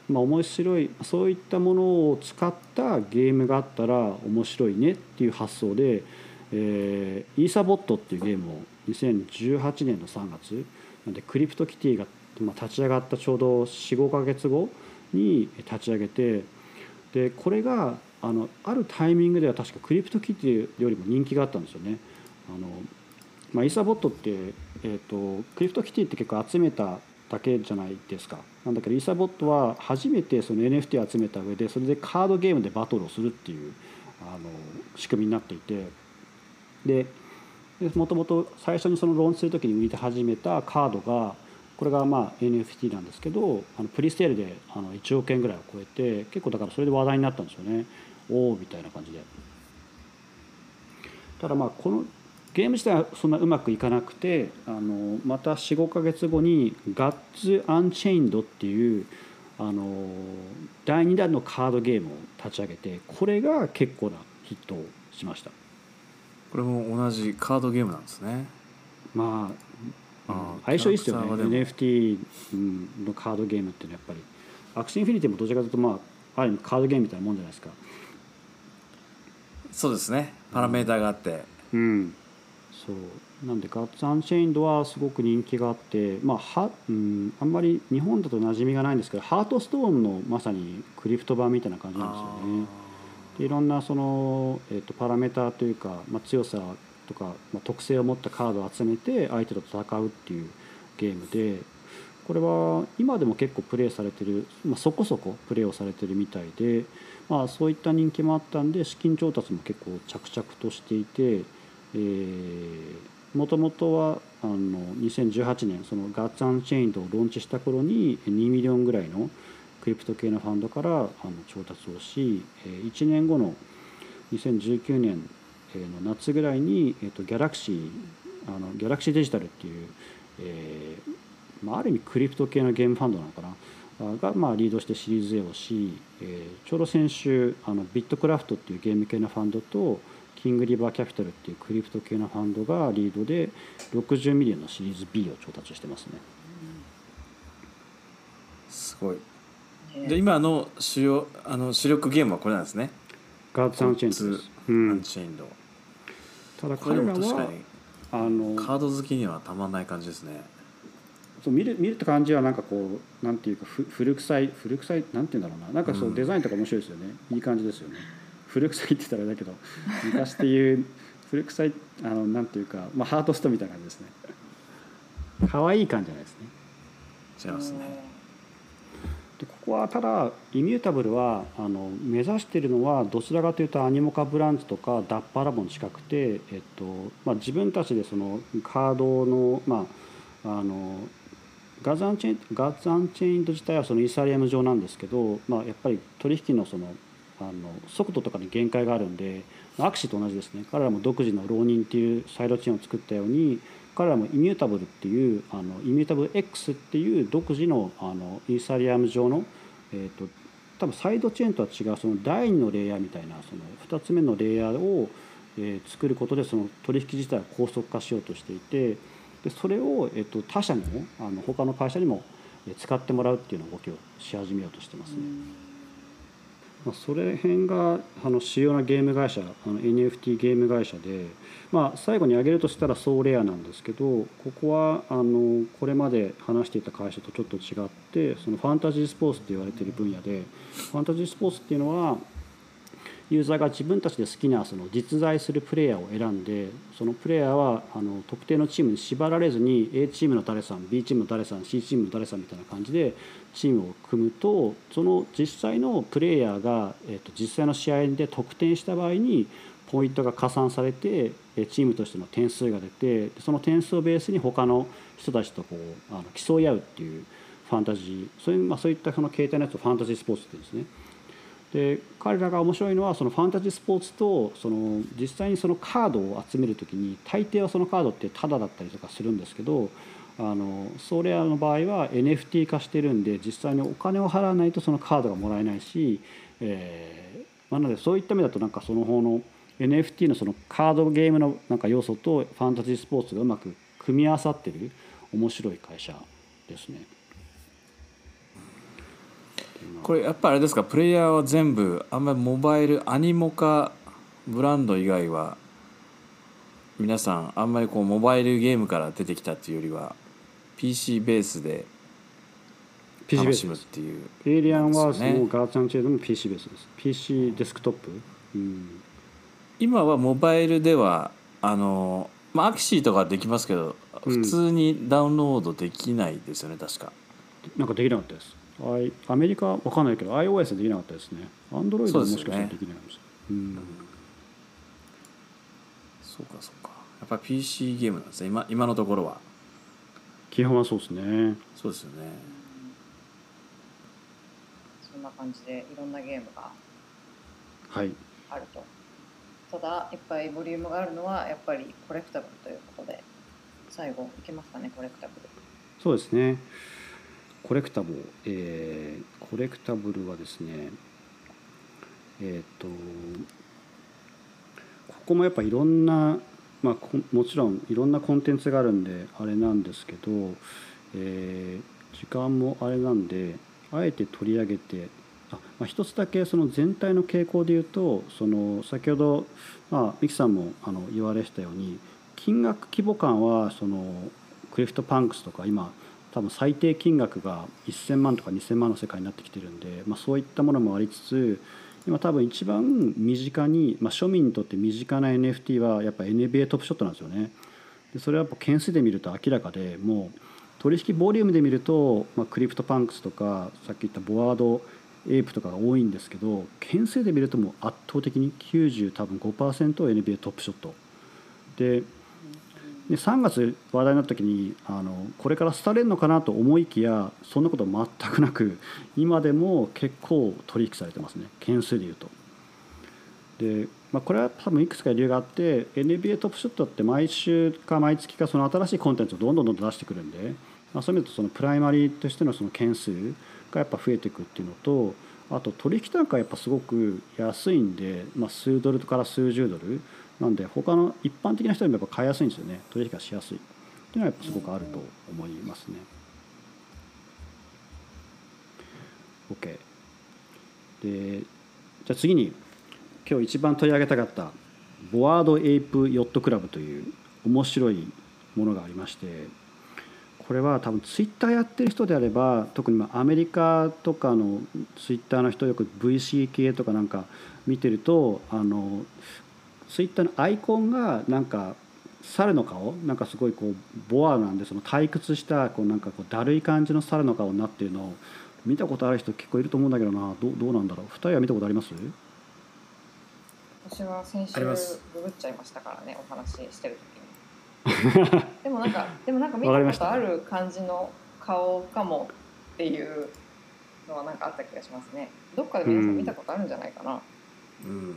まあ、面白いそういったものを使ったゲームがあったら面白いねっていう発想で、えー、イーサボットっていうゲームを2018年の3月なんでクリプトキティが、立ち上がったちょうど45か月後に立ち上げてでこれがあのあるタイミングでは確かクリプトキティよりも人気があったんですよね。あのまあ、イーサボットって、えーと、クリプトキティって結構集めただけじゃないですか。なんだけどイーサボットは初めてその NFT を集めた上でそれでカードゲームでバトルをするっていうあの仕組みになっていて。でもともと最初にそのローンチする時に売りて始めたカードがこれがまあ NFT なんですけどあのプリステールであの1億円ぐらいを超えて結構だからそれで話題になったんですよね。おおみたいな感じで。ただまあこのゲーム自体はそんなうまくいかなくてあのまた45か月後に「ガッツ・アンチェインド」っていうあの第2弾のカードゲームを立ち上げてこれが結構なヒットをしました。これも同じカードゲームなんですね。まああ相性いいですよね。NFT のカードゲームっていうのはやっぱり Axie Infinity もどちらかというとまあある意味カードゲームみたいなもんじゃないですか。そうですね。パラメーターがあって、うん、そうなんで Gods Unchained はすごく人気があってまあは、うん、あんまり日本だと馴染みがないんですけど Hearthstone のまさにクリプト版みたいな感じなんですよね。でいろんなその、えーと、パラメーターというか、まあ、強さとか、まあ、特性を持ったカードを集めて相手と戦うっていうゲームでこれは今でも結構プレイされてる、まあ、そこそこプレイをされてるみたいで、まあ、そういった人気もあったんで資金調達も結構着々としていてもともとはあの2018年その Gods Unchained をローンチした頃に2ミリオンぐらいのクリプト系のファンドからあの調達をし1年後の2019年の夏ぐらいに、えーと、ギャラクシーあの Galaxy Digital っていう、えーまあ、ある意味クリプト系のゲームファンドなのかなが、まあ、リードしてシリーズ A をし、えー、ちょうど先週あの Bitkraft っていうゲーム系のファンドと King River Capital っていうクリプト系のファンドがリードで60ミリオンのシリーズ B を調達してますね。すごい。で今の主要あの主力ゲームはこれなんですね。ガード・アンチェインドです。うん、アンチェインド。ただ彼らはあのカード好きにはたまんない感じですね。そう見る見るって感じはなんかこうなんていうかふ古臭い古臭いなんていうんだろうななんかそう、デザインとか面白いですよねいい感じですよね古臭いって言ったらだけど (laughs) 昔っていう古臭いあのなんていうか、まあ、ハートストみたいな感じですね。可愛い感じじゃないですね。違いますね。でここはただイミュータブルはあの目指しているのはどちらかというとアニモカブランズとかダッパラボに近くて、えっとまあ、自分たちでそのカードの,、まあ、あのガズアンチェガッツアンチェインド自体はそのイーサリアム上なんですけど、まあ、やっぱり取引のそのあの速度とかに限界があるんでアクシと同じですね彼らも独自の浪人っていうサイドチェーンを作ったように彼らもイミュータブルっていうあのイミュータブル X っていう独自のあのイーサリアム上の、えーと多分サイドチェーンとは違うその第2のレイヤーみたいなその2つ目のレイヤーを、えー、作ることでその取引自体を高速化しようとしていてでそれを、えー、と他社にもあの他の会社にも使ってもらうっていうような動きをし始めようとしてますね。まあ、それ辺があの主要なゲーム会社あの NFT ゲーム会社で、まあ、最後に挙げるとしたらソーレアなんですけどここはあのこれまで話していた会社とちょっと違ってそのファンタジースポーツって言われてる分野でファンタジースポーツっていうのはユーザーが自分たちで好きなその実在するプレイヤーを選んでそのプレイヤーはあの特定のチームに縛られずに A チームの誰さん B チームの誰さん C チームの誰さんみたいな感じでチームを組むとその実際のプレイヤーが、えー、と実際の試合で得点した場合にポイントが加算されてチームとしての点数が出てその点数をベースに他の人たちとこうあの競い合うっていうファンタジーそういう,、まあ、そういったその形態のやつをファンタジースポーツって言うんですね。で彼らが面白いのはそのファンタジースポーツとその実際にそのカードを集める時に大抵はそのカードってタダだったりとかするんですけどあのソーレアの場合は NFT 化してるんで実際にお金を払わないとそのカードがもらえないし、えーまあ、なのでそういった意味だとなんかその方の NFT のそのカードゲームのなんか要素とファンタジースポーツがうまく組み合わさってる面白い会社ですね。これやっぱあれですか？プレイヤーは全部あんまりモバイルアニモカブランド以外は皆さんあんまりこうモバイルゲームから出てきたっていうよりは PC ベースで楽しむっていう、エイリアンはそのガーチャンチェードも PC ベースです。PC デスクトップ、うん、今はモバイルではあの、まあ、アキシーとかできますけど普通にダウンロードできないですよね、確か。なんかできなかったですアメリカわかんないけど iOS できなかったですね。アンドロイドもしかしたらできないかもしれない、うん、そうかそうか。やっぱ PC ゲームなんですね。今今のところは。基本はそうですね。そうですよね。そんな感じでいろんなゲームがはい。あると、ただいっぱいボリュームがあるのはやっぱりコレクタブルということで最後いけますかねコレクタブル。そうですねコレクタブル、えー、コレクタブルはですねえっ、ー、とここもやっぱいろんな、まあ、もちろんいろんなコンテンツがあるんであれなんですけど、えー、時間もあれなんであえて取り上げてあ、まあ、一つだけその全体の傾向で言うとその先ほど、まあ、ミキさんもあの言われしたように金額規模感はそのクリフトパンクスとか今多分最低金額が1,000万とか2,000万の世界になってきてるんで、まあ、そういったものもありつつ今多分一番身近に、まあ、庶民にとって身近な NFT はやっぱ NBA Top Shot なんですよね。でそれはやっぱ件数で見ると明らかでもう取引ボリュームで見ると、まあ、 CryptoPunks とかさっき言った Bored Ape とかが多いんですけど件数で見るともう圧倒的に90多分5%を NBA トップショットでで3月話題になった時にあのこれから廃れるのかなと思いきやそんなこと全くなく今でも結構取引されてますね件数でいうと。で、まあ、これは多分いくつか理由があって NBA トップショットって毎週か毎月かその新しいコンテンツをどんどんどんどん出してくるんで、まあ、そういう意味でそのプライマリーとしてのその件数がやっぱ増えていくっていうのとあと取引単価がやっぱすごく安いんで、まあ、数ドルから数十ドルなんで他の一般的な人にもやっぱ買いやすいんですよね。取引がしやすい。っていうのはやっぱすごくあると思いますね。OK でじゃあ次に今日一番取り上げたかった Bored Ape Yacht Club という面白いものがありましてこれは多分ツイッターやってる人であれば特にアメリカとかのツイッターの人よく VC 系とかなんか見てるとあのツイッターのアイコンがなんか猿の顔なんかすごいこうボアなんでその退屈したこうなんかこうだるい感じの猿の顔になってるのを見たことある人結構いると思うんだけどな。どどうなんだろう？2人は見たことあります？私は先週ググっちゃいましたからねお話ししてる時に。でもなんかでもなんか見たことある感じの顔かもっていうのはなんかあった気がしますね。どっかで皆さん見たことあるんじゃないかな、うん、うん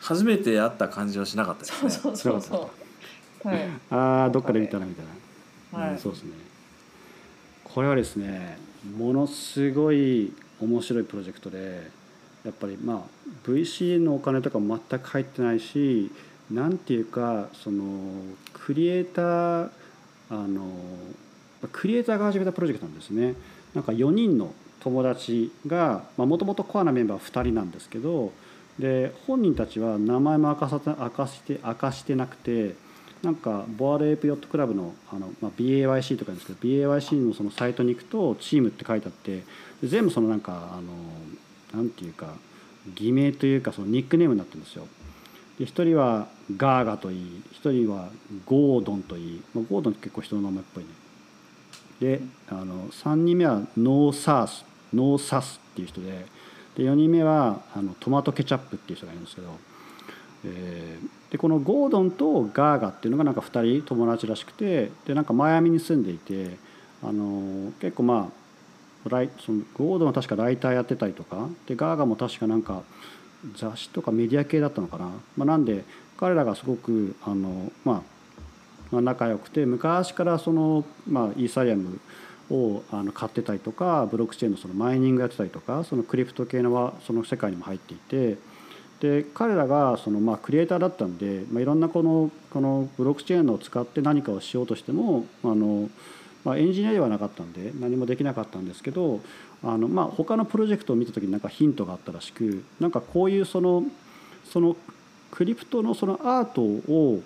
初めて会った感じはしなかったですね。そうそうそうはい、ああどっかで見たらみたいな、はい、うん、そうですね。これはですねものすごい面白いプロジェクトでやっぱりまあ VC のお金とかも全く入ってないしなんていうかそのクリエイターあのクリエイターが始めたプロジェクトなんですね。なんか4人の友達がもともとコアなメンバー2人なんですけどで本人たちは名前も明かさ明かして明かしてなくてなんかボアレープヨットクラブのあの、まあ、BAYC とかですけど BAYC のそのサイトに行くとチームって書いてあって全部そのなんかあのなんていうか偽名というかそのニックネームになってるんですよ。で1人はガーガといい1人はゴードンといい、まあ、ゴードンって結構人の名前っぽいね。であの3人目はノーサースノーサスっていう人でで4人目はあのトマトケチャップっていう人がいるんですけど、えー、でこのゴードンとガーガっていうのがなんか2人友達らしくてでなんかマイアミに住んでいてあの結構まあライそのゴードンは確かライターやってたりとかでガーガも確かなんか雑誌とかメディア系だったのかな、まあ、なんで彼らがすごくあの、まあ、まあ仲良くて昔からその、まあ、イーサリアムをあの買ってたりとかブロックチェーンのそのマイニングやってたりとかそのクリプト系のはその世界にも入っていてで彼らがそのまあクリエイターだったんで、まあ、いろんなこのこのブロックチェーンを使って何かをしようとしてもあの、まあ、エンジニアではなかったんで何もできなかったんですけどあの、まあ、他のプロジェクトを見た時になんかヒントがあったらしくなんかこういうそのそのクリプトのそのアートを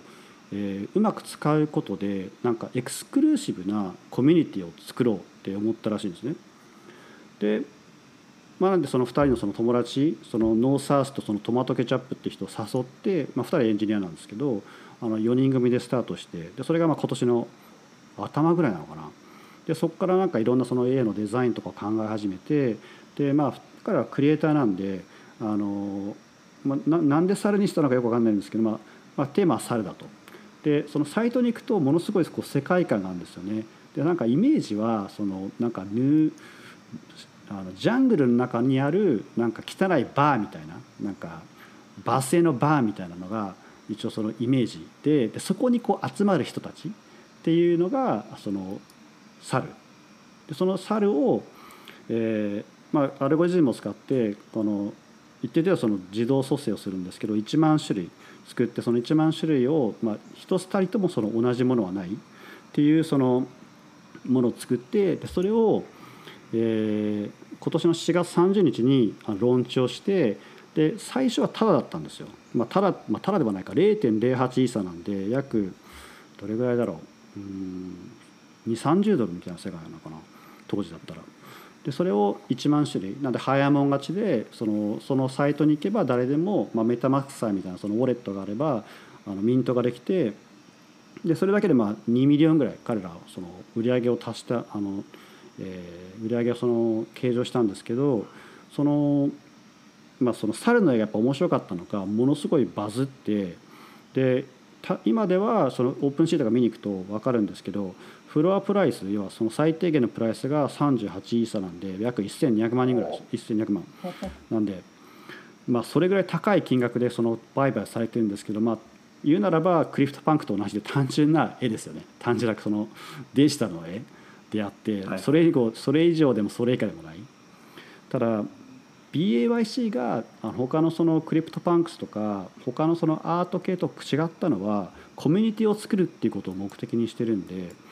えー、うまく使うことでなんかエクスクルーシブなコミュニティを作ろうって思ったらしいんですね。で、まあ、なんでその2人のその友達そのノーサースとそのトマトケチャップって人を誘って、まあ、2人エンジニアなんですけどあの4人組でスタートしてでそれがまあ今年の頭ぐらいなのかな。でそこからなんかいろんなその A のデザインとか考え始めてでまあ彼はクリエイターなんであの、まあ、なんで猿にしたのかよく分かんないんですけど、まあまあ、テーマは猿だと。でそのサイトに行くとものすごいこう世界観があるんですよね。でなんかイメージはそのなんかヌーあのジャングルの中にあるなんか汚いバーみたいななんかバスへのバーみたいなのが一応そのイメージででそこにこう集まる人たちっていうのがその猿でその猿を、えーまあ、アルゴリズムを使ってこの一定程度その自動蘇生をするんですけど1万種類作ってその1万種類を、まあ、一つたりともその同じものはないっていうそのものを作ってでそれを、えー、今年の7月30日にローンチをしてで最初はタダだったんですよ。まあ、ただ、まあ、ただではないか0.08イーサなんで約どれぐらいだろううん2 3 0ドルみたいな世界なのかな当時だったら。でそれを1万種類なんで早もん勝ちでそのそのサイトに行けば誰でも、まあ、 MetaMask みたいなそのウォレットがあればあのミントができてでそれだけでまあ2ミリオンぐらい彼らその売り上げを足したあの、えー、売り上げをその計上したんですけどその,、まあ、その猿の絵がやっぱ面白かったのかものすごいバズってで今ではその OpenSea とか見に行くと分かるんですけどフロアプライス要はその最低限のプライスが38イーサなんで約1200万人ぐらいです。1200万。(laughs) なんでまあそれぐらい高い金額でその売買されてるんですけどまあ言うならば CryptoPunk と同じで単純な絵ですよね。単純なそのデジタルの絵であってそれ以後それ以上でもそれ以下でもない。ただ BAYC が他のその CryptoPunks とか他のそのアート系と違ったのはコミュニティを作るっていうことを目的にしてるんで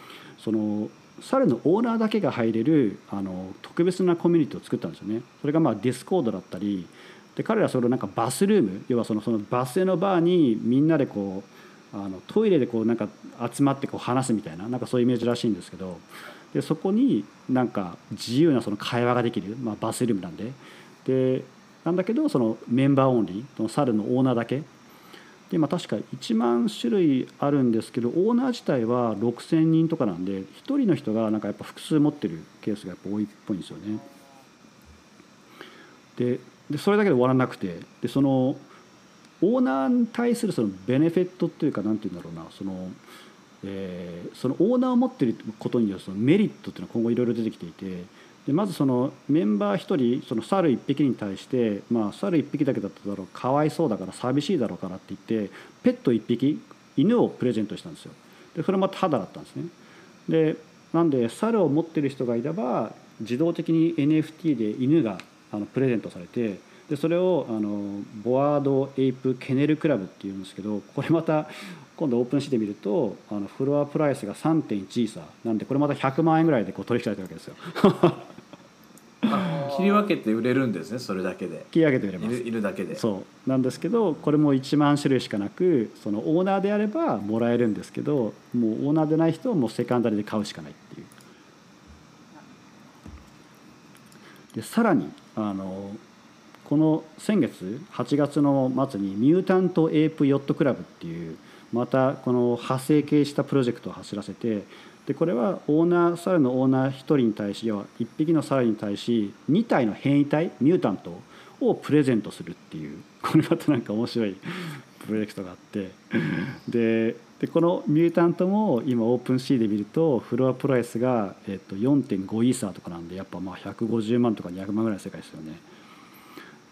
その猿のオーナーだけが入れるあの特別なコミュニティを作ったんですよね。それがまあ Discord だったりで彼らそれをなんかバスルーム要はそのそのバスへのバーにみんなでこうあのトイレでこうなんか集まってこう話すみたいななんかそういうイメージらしいんですけどでそこになんか自由なその会話ができる、まあ、バスルームなんででなんだけどそのメンバーオンリーその猿のオーナーだけで今確か1万種類あるんですけどオーナー自体は6,000人とかなんで1人の人がなんかやっぱ複数持ってるケースがやっぱ多いっぽいんですよね。ででそれだけで終わらなくてでそのオーナーに対するそのベネフィットっていうか何て言うんだろうなその、えー、そのオーナーを持ってることによるそのメリットっていうのは今後いろいろ出てきていてでまずそのメンバー1人その猿1匹に対して、まあ、猿1匹だけだっただろうかわいそうだから寂しいだろうからって言ってペット1匹犬をプレゼントしたんですよ。でそれもタダだったんですね。でなんで猿を持ってる人がいれば自動的に NFT で犬があのプレゼントされてでそれをあのボワード・エイプ・ケネル・クラブっていうんですけどこれまた今度オープンシーで見るとあのフロアプライスが3.1イーサなんでこれまた100万円ぐらいでこう取引されてるわけですよ。切り分けて売れるんですねそれだけで。切り上げて売れます。いるいるだけで。そう。なんですけどこれも1万種類しかなくそのオーナーであればもらえるんですけどもうオーナーでない人はもうセカンダリで買うしかないっていう。でさらにあのこの先月8月の末にミュータント・エープ・ヨット・クラブっていうまたこの派生系したプロジェクトを走らせてでこれはオーナー猿のオーナー1人に対し要は1匹の猿に対し2体の変異体ミュータントをプレゼントするっていうこれまたなんか面白いプロジェクトがあってででこのミュータントも今オープンシーで見るとフロアプライスが、えっと、4.5イーサーとかなんでやっぱまあ150万とか200万ぐらいの世界ですよね。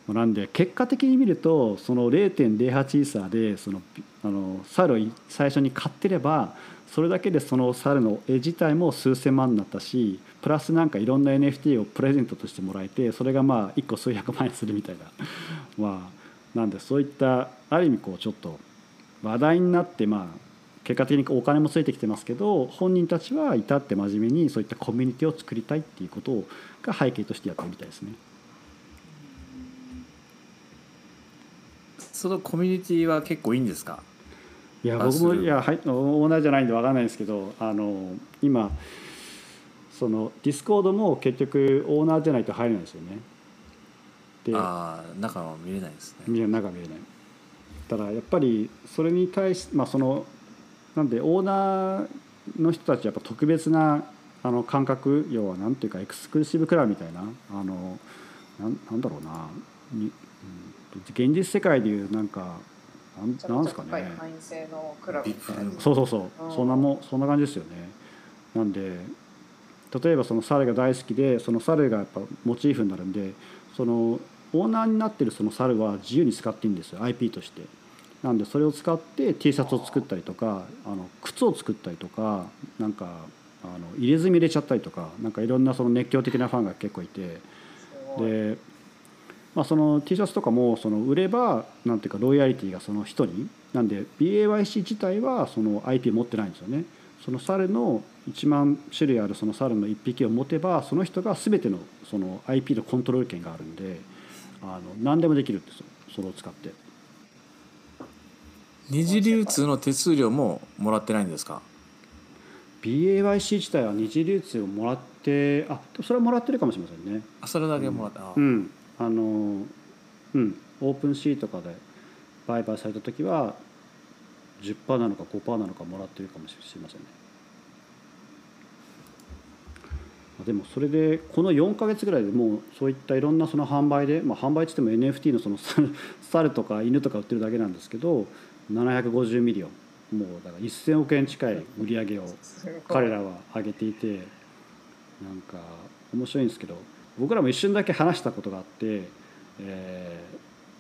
なんで結果的に見るとその0.08イーサーでそのあの猿を最初に買ってればそれだけでその猿の絵自体も数千万になったしプラスなんかいろんな NFT をプレゼントとしてもらえてそれがまあ1個数百万円するみたいな (laughs) まあなんでそういったある意味こうちょっと話題になってまあ結果的にお金もついてきてますけど本人たちは至って真面目にそういったコミュニティを作りたいっていうことが背景としてやってるみたいですね。そのコミュニティは結構いいんですか？いや僕もいや、はい、オーナーじゃないんで分かんないんですけどあの今その Discord も結局オーナーじゃないと入れないですよね。でああ中は見れないですね。見れ中見れない。ただやっぱりそれに対しまあそのなんでオーナーの人たちやっぱ特別なあの感覚要はなんていうかエクスクルーシブクラブみたいなあのなんなんだろうなに、うん、現実世界でいうなんかなんなんですかね。そうそうそう。そんなもそんな感じですよね。なんで例えばその猿が大好きでその猿がやっぱモチーフになるんでそのオーナーになってるその猿は自由に使っていいんですよ IP として。なんでそれを使って T シャツを作ったりとかあの靴を作ったりとかなんかあの入れ墨入れちゃったりとかなんかいろんなその熱狂的なファンが結構いて。でまあ、その T シャツとかもその売ればなんていうかロイヤリティがその人になんで BAYC 自体はその IP 持ってないんですよね。その猿の1万種類あるその猿の1匹を持てばその人が全てのその IP のコントロール権があるんであの何でもできるんですよ。それを使って。二次流通の手数料ももらってないんですか？BAYC 自体は二次流通をもらってあそれはもらってるかもしれませんね。あそれだけもらった、うん、あのうんオープンシーとかで売買された時は10%なのか5%なのかもらってるかもしれませんね。でもそれでこの4か月ぐらいでもうそういったいろんなその販売で、まあ、販売っつっても NFT のその (laughs) 猿とか犬とか売ってるだけなんですけど750ミリオン。もうだから1,000億円近い売り上げを彼らは上げていてなんか面白いんですけど僕らも一瞬だけ話したことがあって、え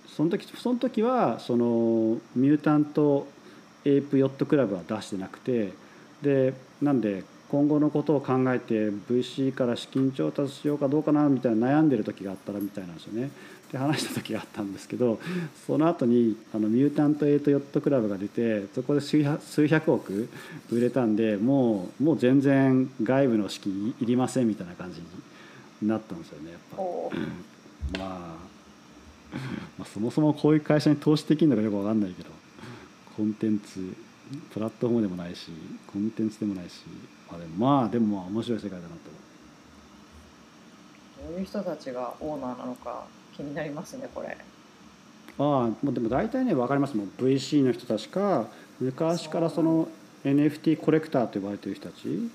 ー、その時その時はそのミュータント・エイプ・ヨット・クラブは出してなくてでなんで今後のことを考えて VC から資金調達しようかどうかなみたいな悩んでる時があったらみたいなんですよね。で話した時があったんですけどその後にあのミュータント・エイト・ヨット・クラブが出てそこで数百億売れたんでもうもう全然外部の資金いりませんみたいな感じになったんですよねやっぱ、まあ、まあそもそもこういう会社に投資できるのかよく分かんないけどコンテンツプラットフォームでもないしコンテンツでもないし、まあ、でもまあでもまあ面白い世界だなと。どういう人たちがオーナーなのか気になりますねこれ。ああでも大体ね分かりますもん。VC の人たちか昔からその NFT コレクターと呼ばれてる人たち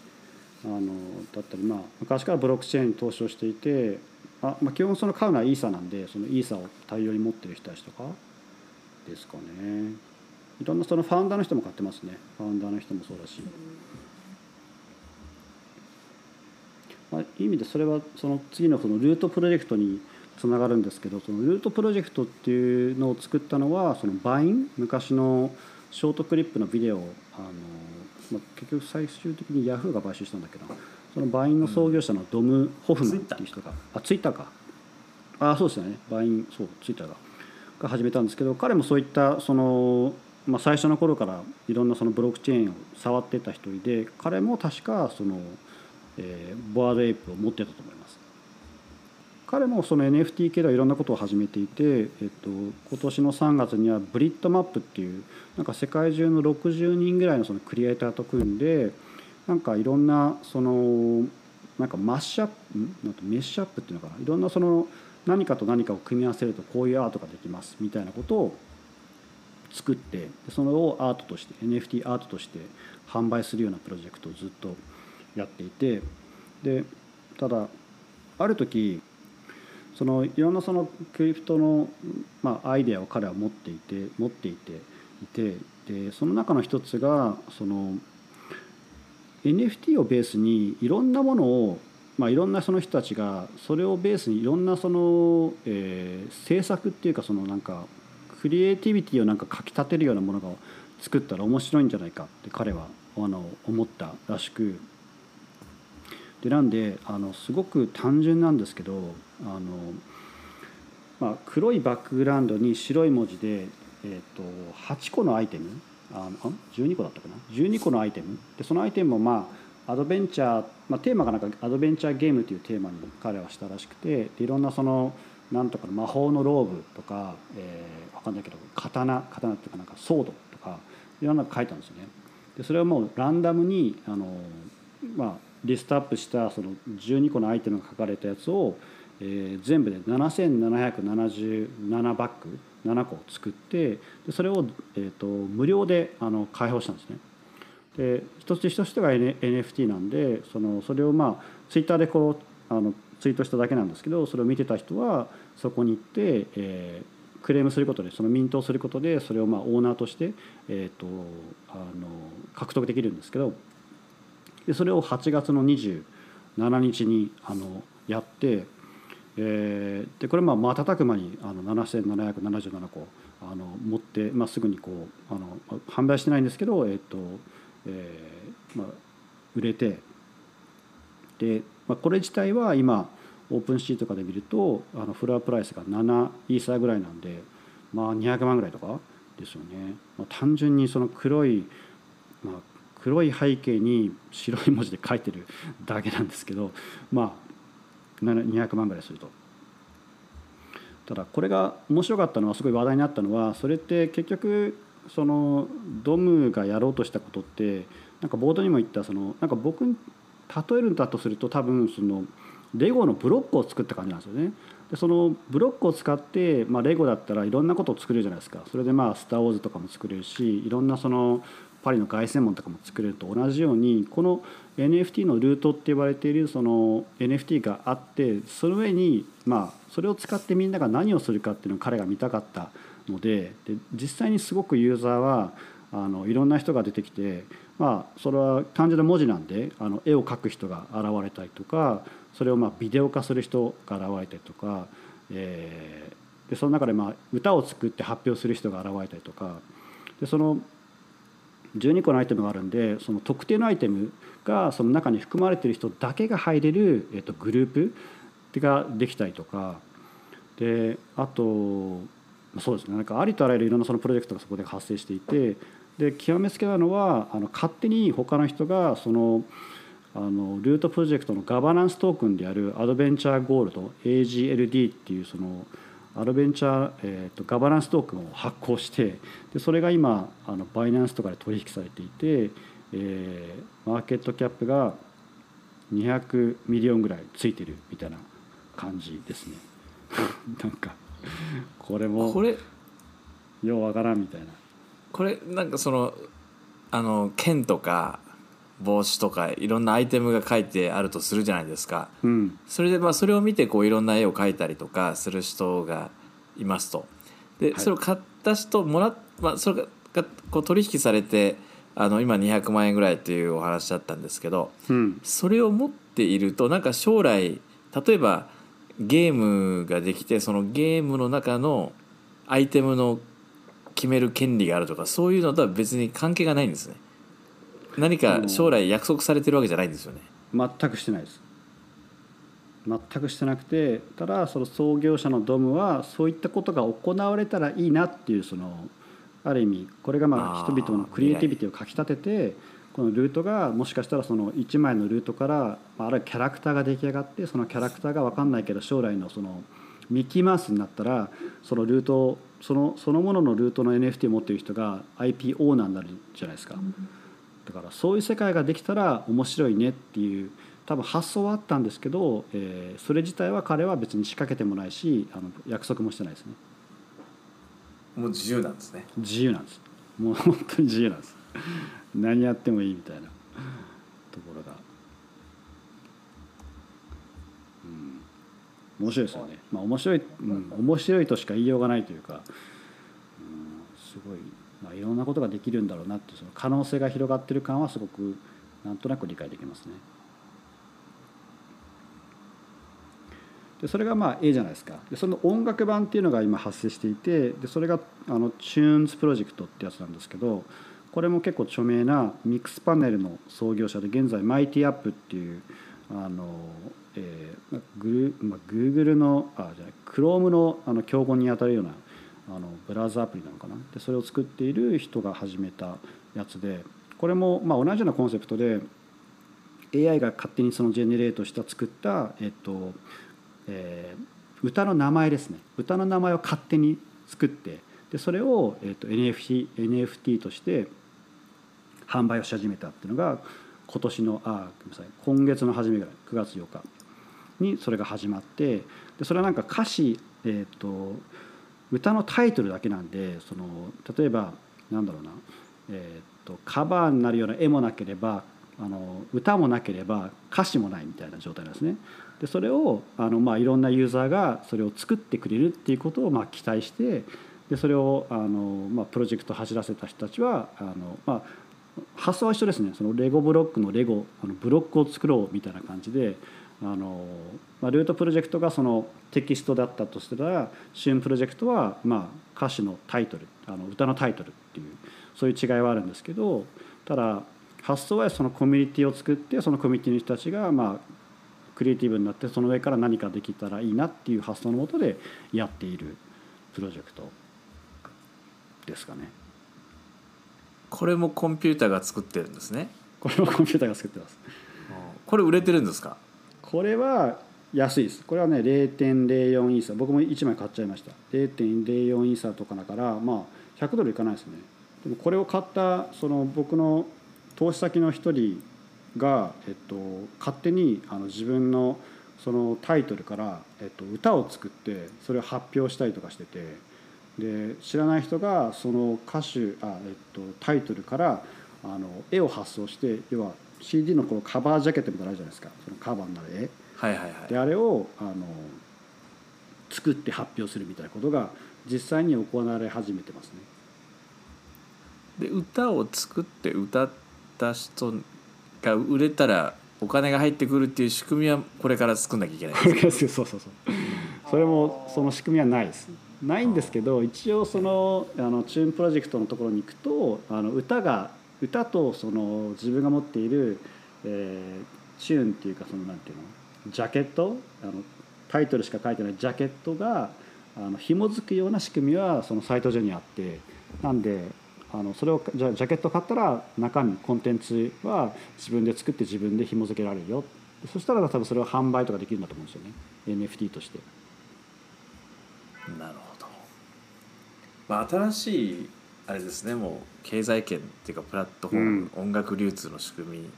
あのだったり、まあ、昔からブロックチェーンに投資をしていてあ、まあ、基本その買うのはイーサなんでそのイーサを大量に持ってる人たちとかですかね。いろんなそのファウンダーの人も買ってますね。ファウンダーの人もそうだし、まあ、いい意味でそれはその次のそのルートプロジェクトにつながるんですけどそのルートプロジェクトっていうのを作ったのはそのバイン昔のショートクリップのビデオあのまあ、結局最終的にヤフーが買収したんだけどその Vine の創業者のドム・ホフマンっていう人が、あツイッターか。あそうですよね。 Vine そうツイッターがが始めたんですけど彼もそういったその、まあ、最初の頃からいろんなそのブロックチェーンを触ってた一人で彼も確かその、えー、 Bored Ape を持ってたと思います彼もその NFT 系ではいろんなことを始めていて、えっと、今年の3月にはブリッドマップっていうなんか世界中の60人ぐらいのそのクリエイターと組んでなんかいろんなそのなんかマッシュアップなんとメッシュアップっていうのかないろんなその何かと何かを組み合わせるとこういうアートができますみたいなことを作ってそれをアートとして NFT アートとして販売するようなプロジェクトをずっとやっていてでただある時そのいろんなそのクリプトの、まあ、アイデアを彼は持っていて持っていていてでその中の一つがその NFT をベースにいろんなものをまあ、いろんなその人たちがそれをベースにいろんなその、えー、制作っていうかそのなんかクリエイティビティをなんかかきたてるようなものが作ったら面白いんじゃないかって彼はあの思ったらしくでなんであのすごく単純なんですけどあの、まあ、黒いバックグラウンドに白い文字で、えーと、8個のアイテムあの12個だったかな？12個のアイテムでそのアイテムもまあアドベンチャー、まあ、テーマがなんかアドベンチャーゲームというテーマに彼はしたらしくていろんなそのなんとか魔法のローブとか、えー、分かんないけど刀刀っていうかなんかソードとかいろんなの書いたんですよね。でそれはもうランダムにあの、まあ、リストアップしたその12個のアイテムが書かれたやつを、えー、全部で7777バッグ7個作ってでそれを、えーと無料であの開放したんですね。で一つ一つが NFT なんでそのそれをまあツイッターでこうあのツイートしただけなんですけどそれを見てた人はそこに行って、えー、クレームすることでそのミントをすることでそれをまあオーナーとして、えーと、あの獲得できるんですけどでそれを8月の27日にあのやって、えー、でこれまあ瞬く間にあの7777個あの持って、まあ、すぐにこうあの販売してないんですけど、えーとえーまあ、売れてで、まあ、これ自体は今オープンシーとかで見るとあのフロアプライスが7イーサーぐらいなんで、まあ、200万ぐらいとかですよね、まあ、単純にその黒い、まあ、黒い背景に白い文字で書いてるだけなんですけどまあ200万ぐらいすると。ただこれが面白かったのはすごい話題になったのはそれって結局そのドムがやろうとしたことってなんかボードにも言ったそのなんか僕に例えるんだとすると多分そのレゴのブロックを作った感じなんですよね。でそのブロックを使って、まあ、レゴだったらいろんなことを作れるじゃないですかそれでまあ「スター・ウォーズ」とかも作れるしいろんなそのパリの凱旋門とかも作れると同じようにこの NFT のルートって呼ばれているその NFT があってその上にまあそれを使ってみんなが何をするかっていうのを彼が見たかったのでで実際にすごくユーザーはあのいろんな人が出てきて、まあ、それは単純な文字なんであの絵を描く人が現れたりとかそれをまあビデオ化する人が現れたりとか、えー、でその中でまあ歌を作って発表する人が現れたりとかでその12個のアイテムがあるんでその特定のアイテムがその中に含まれてる人だけが入れる、えっと、グループができたりとか。であとそうですね。なんかありとあらゆるいろんなそのプロジェクトがそこで発生していてで極めつけなのはあの勝手に他の人がそのあの Loot プロジェクトのガバナンストークンであるアドベンチャーゴールド AGLD っていうそのアドベンチャー、えーと、ガバナンストークンを発行してでそれが今あの Binance とかで取引されていて、えー、マーケットキャップが200ミリオンぐらいついてるみたいな感じですね。(laughs) なんかこれもこれようわからんみたいな。これなんかそのあの剣とか帽子とかいろんなアイテムが書いてあるとするじゃないですか、うん、それでまあそれを見てこういろんな絵を描いたりとかする人がいますと。で、はい、それを買った人もらまあ、それがこう取引されてあの今200万円ぐらいというお話だったんですけど、うん、それを持っているとなんか将来例えばゲームができてそのゲームの中のアイテムの決める権利があるとかそういうのとは別に関係がないんですね何か将来約束されてるわけじゃないんですよね。全くしてないです。全くしてなくてただその創業者のドムはそういったことが行われたらいいなっていうそのある意味これがまあ人々のクリエイティビティをかきたててこのルートがもしかしたらその1枚のルートからあるキャラクターが出来上がってそのキャラクターが分かんないけど将来のそのミッキーマウスになったらそのルートそのそのもののルートの NFT を持っている人が IP オーナーになるじゃないですか。だからそういう世界ができたら面白いねっていう多分発想はあったんですけど、えー、それ自体は彼は別に仕掛けてもないしあの約束もしてないですね。もう自由なんですね。自由なんです。もう本当に自由なんです。(laughs) 何やってもいいみたいな。ところが、うん、面白いですよね。まあ面白い、うん、面白いとしか言いようがないというか、うん、すごい、まあ、いろんなことができるんだろうなってその可能性が広がってる感はすごくなんとなく理解できますね。でそれがまあ A じゃないですかでその音楽版っていうのが今発生していてでそれがあのチューンズプロジェクトってやつなんですけどこれも結構著名なミックスパネルの創業者で現在マイティアップっていうあの、えー、グル、まあ、Google のあじゃない Chrome のあの競合にあたるようなあのブラウザアプリなのかな？でそれを作っている人が始めたやつでこれもまあ同じようなコンセプトで AI が勝手にそのジェネレートした作った、えっとえー、歌の名前ですね。歌の名前を勝手に作ってでそれを、えっと、NFT, NFT として販売をし始めたっていうのが今年のあごめんなさい今月の初めぐらい9月8日にそれが始まってでそれはなんか歌詞、えーと、歌のタイトルだけなんでその例えばなんだろうな、えーと、カバーになるような絵もなければあの歌もなければ歌詞もないみたいな状態なんですね。でそれをあの、まあ、いろんなユーザーがそれを作ってくれるっていうことをまあ期待してでそれをあの、まあ、プロジェクト走らせた人たちはあの、まあ、発想は一緒ですねそのレゴブロックのレゴあのブロックを作ろうみたいな感じであの、まあ、ルートプロジェクトがそのテキストだったとしたらシュンプロジェクトは、まあ、歌詞のタイトルあの歌のタイトルっていうそういう違いはあるんですけどただ発想はそのコミュニティを作ってそのコミュニティの人たちがまあクリエイティブになってその上から何かできたらいいなっていう発想のもとでやっているプロジェクトですかね。これもコンピューターが作ってるんですね。これもコンピューターが作ってます。これ売れてるんですか？これは安いです。これはね0.04イーサ僕も1枚買っちゃいました。0.04イーサとかだからまあ100ドルいかないですね。でもこれを買ったその僕の投資先の一人が、えっと、勝手にあの自分のそのタイトルから、えっと、歌を作ってそれを発表したりとかしててで知らない人がその歌手あ、えっと、タイトルからあの絵を発送して要は CD のこのカバージャケットみたいなのあるじゃないですか。そのカバーになる絵、はいはいはい、であれをあの作って発表するみたいなことが実際に行われ始めてますね。で歌を作って歌った人が売れたらお金が入ってくるっていう仕組みはこれから作んなきゃいけない。(laughs) そうそうそう。それもその仕組みはないです。ないんですけど一応そのあのチューンプロジェクトのところに行くとあの歌が歌とその自分が持っている、えー、チューンっていうかそのなんていうの？ジャケット？あのタイトルしか書いてないジャケットがあの紐づくような仕組みはそのサイト上にあってなんであのそれをじゃジャケット買ったら中身コンテンツは自分で作って自分で紐付けられるよ。そしたら多分それを販売とかできるんだと思うんですよね。NFT として。なるほど、まあ、新しいあれですねもう経済圏っていうかプラットフォーム、うん、音楽流通の仕組み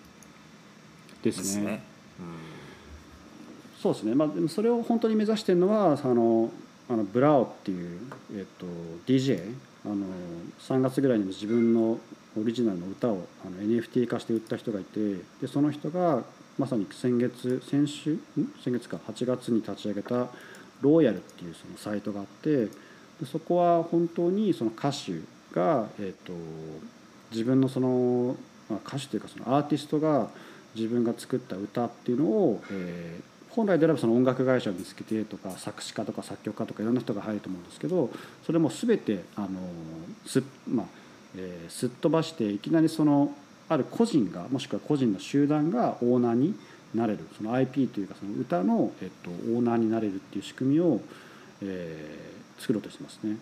ですすね。うん、そうですね、まあ、でもそれを本当に目指してるのはあのあのブラオっていう、えっと、DJ あの3月ぐらいにも自分のオリジナルの歌をあの NFT 化して売った人がいてでその人がまさに先月先週先月か8月に立ち上げたローヤルっていうそのサイトがあってでそこは本当にその歌手が、えーと、自分のその、まあ、歌手というかそのアーティストが自分が作った歌っていうのを、えー、本来であればその音楽会社を見つけてとか作詞家とか作曲家とかいろんな人が入ると思うんですけどそれも全てあのす,、まあえー、すっ飛ばしていきなりそのある個人がもしくは個人の集団がオーナーになれるその IP というかその歌の、えっと、オーナーになれるっていう仕組みを、えー、作ろうとしてますね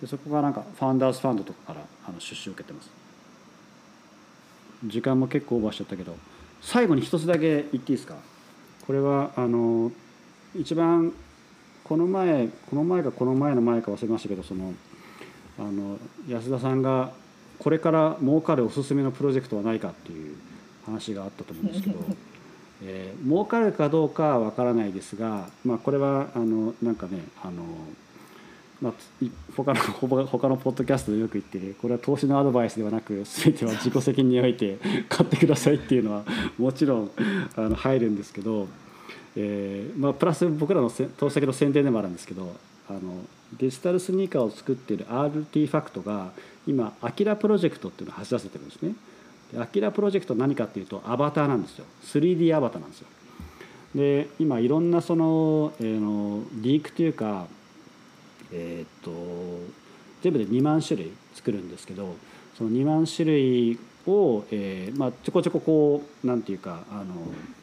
でそこがなんかファウンダーズファンドとかからあの出資を受けてます。時間も結構オーバーしちゃったけど最後に一つだけ言っていいですか？これはあの一番この前この前かこの前の前か忘れましたけどそのあの安田さんがこれから儲かるおすすめのプロジェクトはないかっていう話があったと思うんですけど、(laughs) えー、儲かるかどうかは分からないですが、まあ、これはあのなんかねあの、まあ、他の他のポッドキャストでよく言ってこれは投資のアドバイスではなく全ては自己責任において (laughs) 買ってくださいっていうのはもちろんあの入るんですけど、えーまあ、プラス僕らの投資先の宣伝でもあるんですけどあのデジタルスニーカーを作っている RT ファクトが今アキラプロジェクトっていうのを走らせてるんですね。アキラプロジェクト何かっていうとアバターなんですよ。3D アバターなんですよ。で今いろんなその,、えー、のリークというかえっ、と全部で2万種類作るんですけどその2万種類を、えーまあ、ちょこちょここうなんていうかあの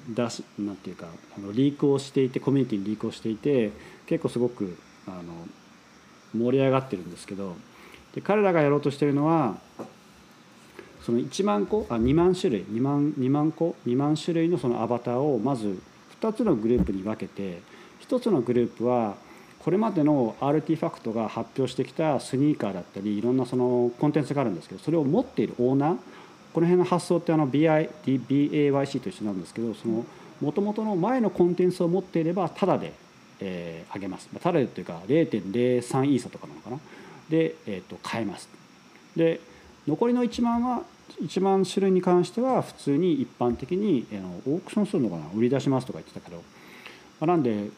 出しなんていうかあのリークをしていてコミュニティにリークをしていて結構すごくあの盛り上がってるんですけどで彼らがやろうとしてるのはその1万個あ2万種類2万 ,2 万個2万種類のそのアバターをまず2つのグループに分けて1つのグループはこれまでの RT ファクトが発表してきたスニーカーだったりいろんなそのコンテンツがあるんですけどそれを持っているオーナーこの辺の発想ってあの BI BAYC と一緒なんですけどそのもともとの前のコンテンツを持っていればタダでえー、上げます。タダでというか0.03イーサとかなのかな。で、えー、と買えます。で残りの1万は1万種類に関しては普通に一般的に、オークションするのかな売り出しますとか言ってたけど、ま、なんで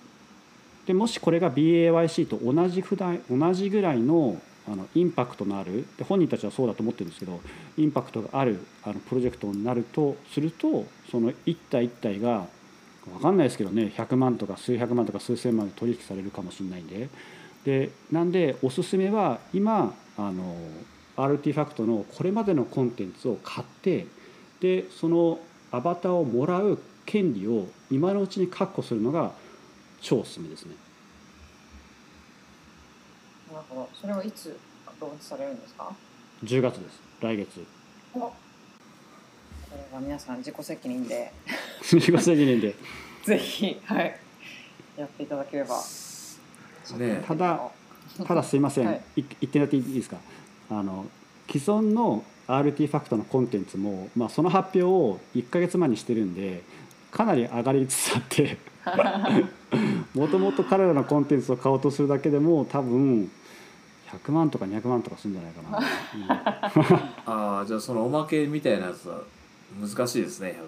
でもしこれが BAYC と同じぐらい同じぐらいのあのインパクトのあるで本人たちはそうだと思ってるんですけどインパクトがあるあのプロジェクトになるとするとその一体一体が分かんないですけどね100万とか数百万とか数千万で取引されるかもしれないんで。でなんでおすすめは今あの RT ファクトのこれまでのコンテンツを買ってでそのアバターをもらう権利を今のうちに確保するのが超おすすめですね。なるほど。それはいつローンチされるんですか？10月です。来月。これは皆さん自己責任で (laughs) 自己責任で (laughs) ぜひはいやっていただければ、ね、ただただすいません、(laughs) はい、言ってもらっていいですか？あの既存の RT ファクトのコンテンツも、まあ、その発表を1か月前にしてるんでかなり上がりつつあって (laughs) もともと彼らのコンテンツを買おうとするだけでも多分100万とか200万とかするんじゃないかな、(laughs) うん、ああじゃあそのおまけみたいなやつは難しいですね。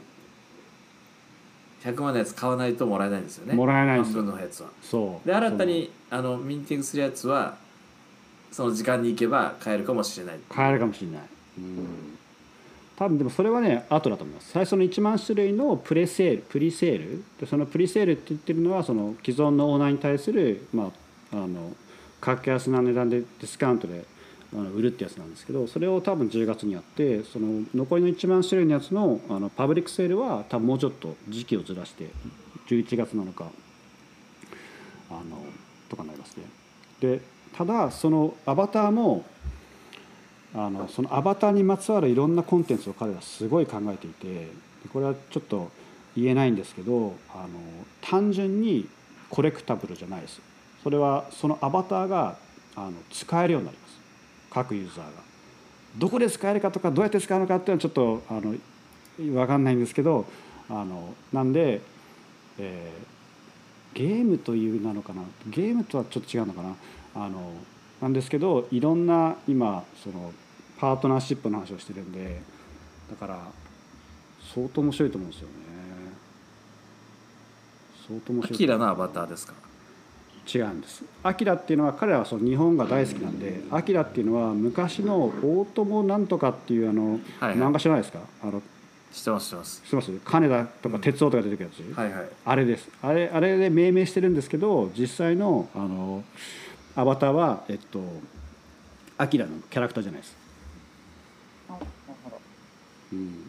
100万のやつ買わないともらえないんですよね。もらえない半分のやつは。そう。で新たにあのミーティングするやつはその時間に行けば買えるかもしれない。買えるかもしれない。うん多分でもそれはね後だと思います最初の1万種類のプレセールプリセールでそのプリセールって言ってるのはその既存のオーナーに対するまああの格安な値段でディスカウントであの売るってやつなんですけどそれを多分10月にやってその残りの1万種類のやつのあのパブリックセールは多分もうちょっと時期をずらして11月なのかあのとかになりますね。でただそのアバターもあのそのアバターにまつわるいろんなコンテンツを彼らすごい考えていてこれはちょっと言えないんですけどあの単純にコレクタブルじゃないです。それはそのアバターがあの使えるようになります。各ユーザーが。どこで使えるかとかどうやって使うのかっていうのはちょっとあの分かんないんですけどあのなんで、えー、ゲームというなのかな。ゲームとはちょっと違うのかな。あのなんですけどいろんな今そのパートナーシップの話をしてるんでだから相当面白いと思うんですよね。相当面白い。アキラのアバターですか？違うんです。アキラっていうのは彼らはその日本が大好きなんでアキラっていうのは昔の大友なんとかっていうあの、はいはい、漫画知らないですか？あの知ってます知ってます。知ってます？金田とか哲夫とか出てくるやつ、うん、はいはい、あれです。あれあれで命名してるんですけど実際のあのアバターはえっとアキラのキャラクターじゃないです。うん、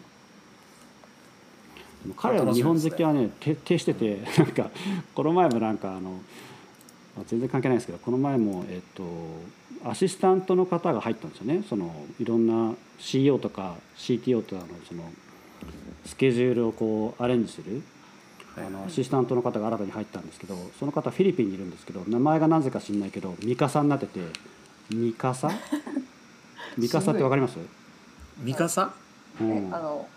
彼らの日本好きはね徹底してて (laughs) なんかこの前もなんかあの全然関係ないですけどこの前もえっとアシスタントの方が入ったんですよね。そのいろんな CEO とか CTO とかのそのスケジュールをこうアレンジするあのアシスタントの方が新たに入ったんですけどその方フィリピンにいるんですけど名前がなぜか知んないけどミカサになっててミカサ？(laughs) ミカサってわかります？ミカサ？うん。あの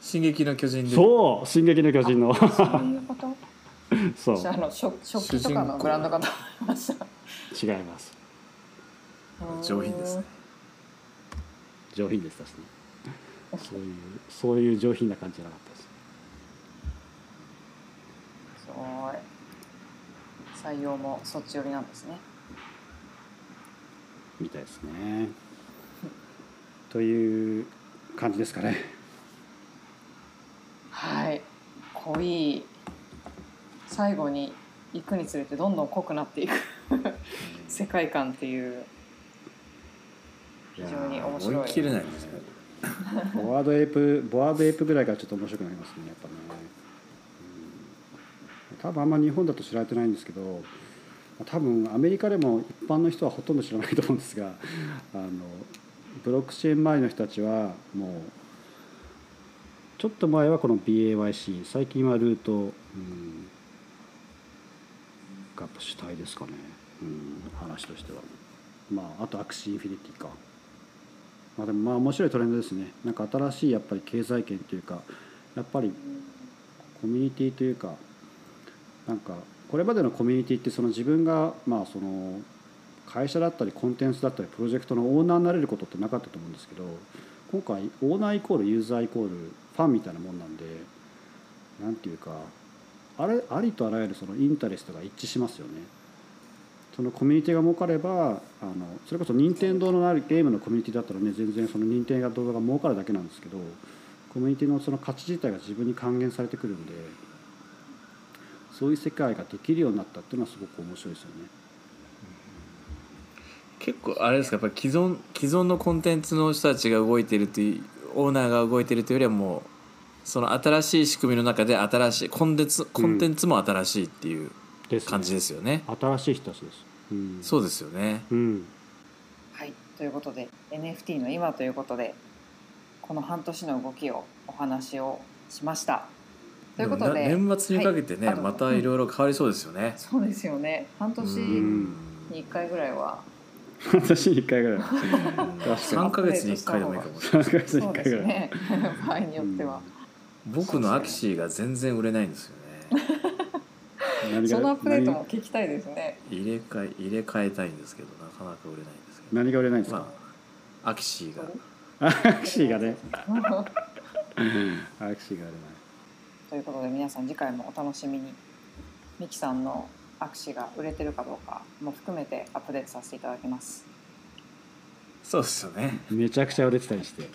進撃の巨人で。そう「進撃の巨人」の。そういうこと？(laughs) そう。私あの食食器とかのブランドかと思いました。違います。上品ですね。上品でしたしね。そういうそういう上品な感じじゃなかったですすごい。採用もそっち寄りなんですね。みたいですね。という感じですかね。はい。濃い。最後に行くにつれてどんどん濃くなっていく。世界観っていう。非常に面白い。追い切れないですね。ボワードエイプボワードエイプぐらいからちょっと面白くなりますねやっぱね、うん、多分あんま日本だと知られてないんですけど多分アメリカでも一般の人はほとんど知らないと思うんですが (laughs) あのブロックチェーン周りの人たちはもうちょっと前はこの BAYC 最近はルート、うん、が主体ですかね、うん、話としては。まああと Axie Infinity か。まあでもまあ面白いトレンドですね。なんか新しいやっぱり経済圏というかやっぱりコミュニティというかなんかこれまでのコミュニティってその自分がまあその会社だったりコンテンツだったりプロジェクトのオーナーになれることってなかったと思うんですけど今回オーナーイコールユーザーイコールファンみたいなもんなんでなんていうかあれありとあらゆるそのインタレストが一致しますよね。そのコミュニティが儲かればあのそれこそ任天堂のあるゲームのコミュニティだったらね全然その任天堂が儲かるだけなんですけどコミュニティのその価値自体が自分に還元されてくるんでそういう世界ができるようになったっていうのはすごく面白いですよね。結構あれですかやっぱり既存既存のコンテンツの人たちが動いてるというオーナーが動いてるというよりはもうその新しい仕組みの中で新しいコンテンツコンテンツも新しいっていう感じですよね。新しい人たちです。うん、そうですよね。うん、はいということで NFT の今ということでこの半年の動きをお話をしましたということでもな年末にかけてね、はいまたいろいろ変わりそうですよね。そうですよね半年んに1回ぐらいは私一回ぐらい。確かに。三ヶ月に一回でもいいかもしれない。(laughs) 三ヶ月にそう一回ぐらい。ね (laughs) 場合によっては、僕のアキシーが全然売れないんですよね。何そのアップデート何も聞きたいですね入れ替え入れ替えたいんですけどなかなか売れないんですけど。何が売れないんですか？まあアキシーがアクシーがね。(laughs) アクシーが売れない。ということで皆さん次回もお楽しみにミキさんの握手が売れてるかどうかも含めてアップデートさせていただきますそうですよね。めちゃくちゃ売れてたりして。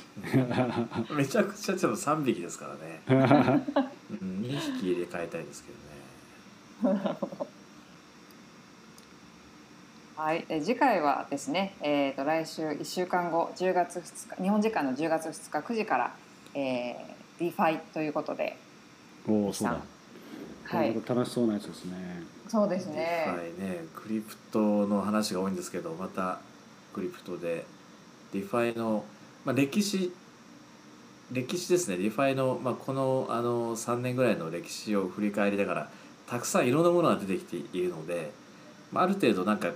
(laughs) めちゃくちゃちょっと三匹ですからね。(laughs) うん二匹入れ替えたいですけどね。(laughs) はい、え次回はですね、えー、と来週1週間後10月2日日本時間の10月2日9時から、えー、DeFi ということでおお、そうだ。はい楽しそうなやつですね。そうですはいねね、クリプトの話が多いんですけど、またクリプトで DeFi のまあ歴史歴史ですね。 DeFi のまあこのあの3年ぐらいの歴史を振り返りながらたくさんいろんなものが出てきているので、まあある程度なんか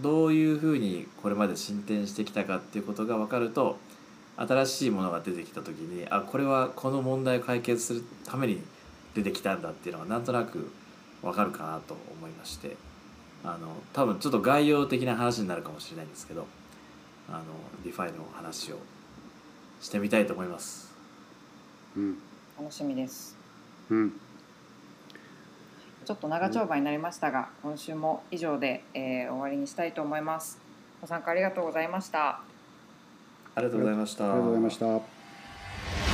どういうふうにこれまで進展してきたかっていうことが分かると新しいものが出てきた時にあこれはこの問題を解決するために出てきたんだっていうのがなんとなく分かるかなと思いましてあの多分ちょっと概要的な話になるかもしれないんですけどあの DeFi の話をしてみたいと思います。うん。楽しみですうん。ちょっと長丁場になりましたが今週も以上で、えー終わりにしたいと思いますご参加ありがとうございましたありがとうございました。ありがとうございました。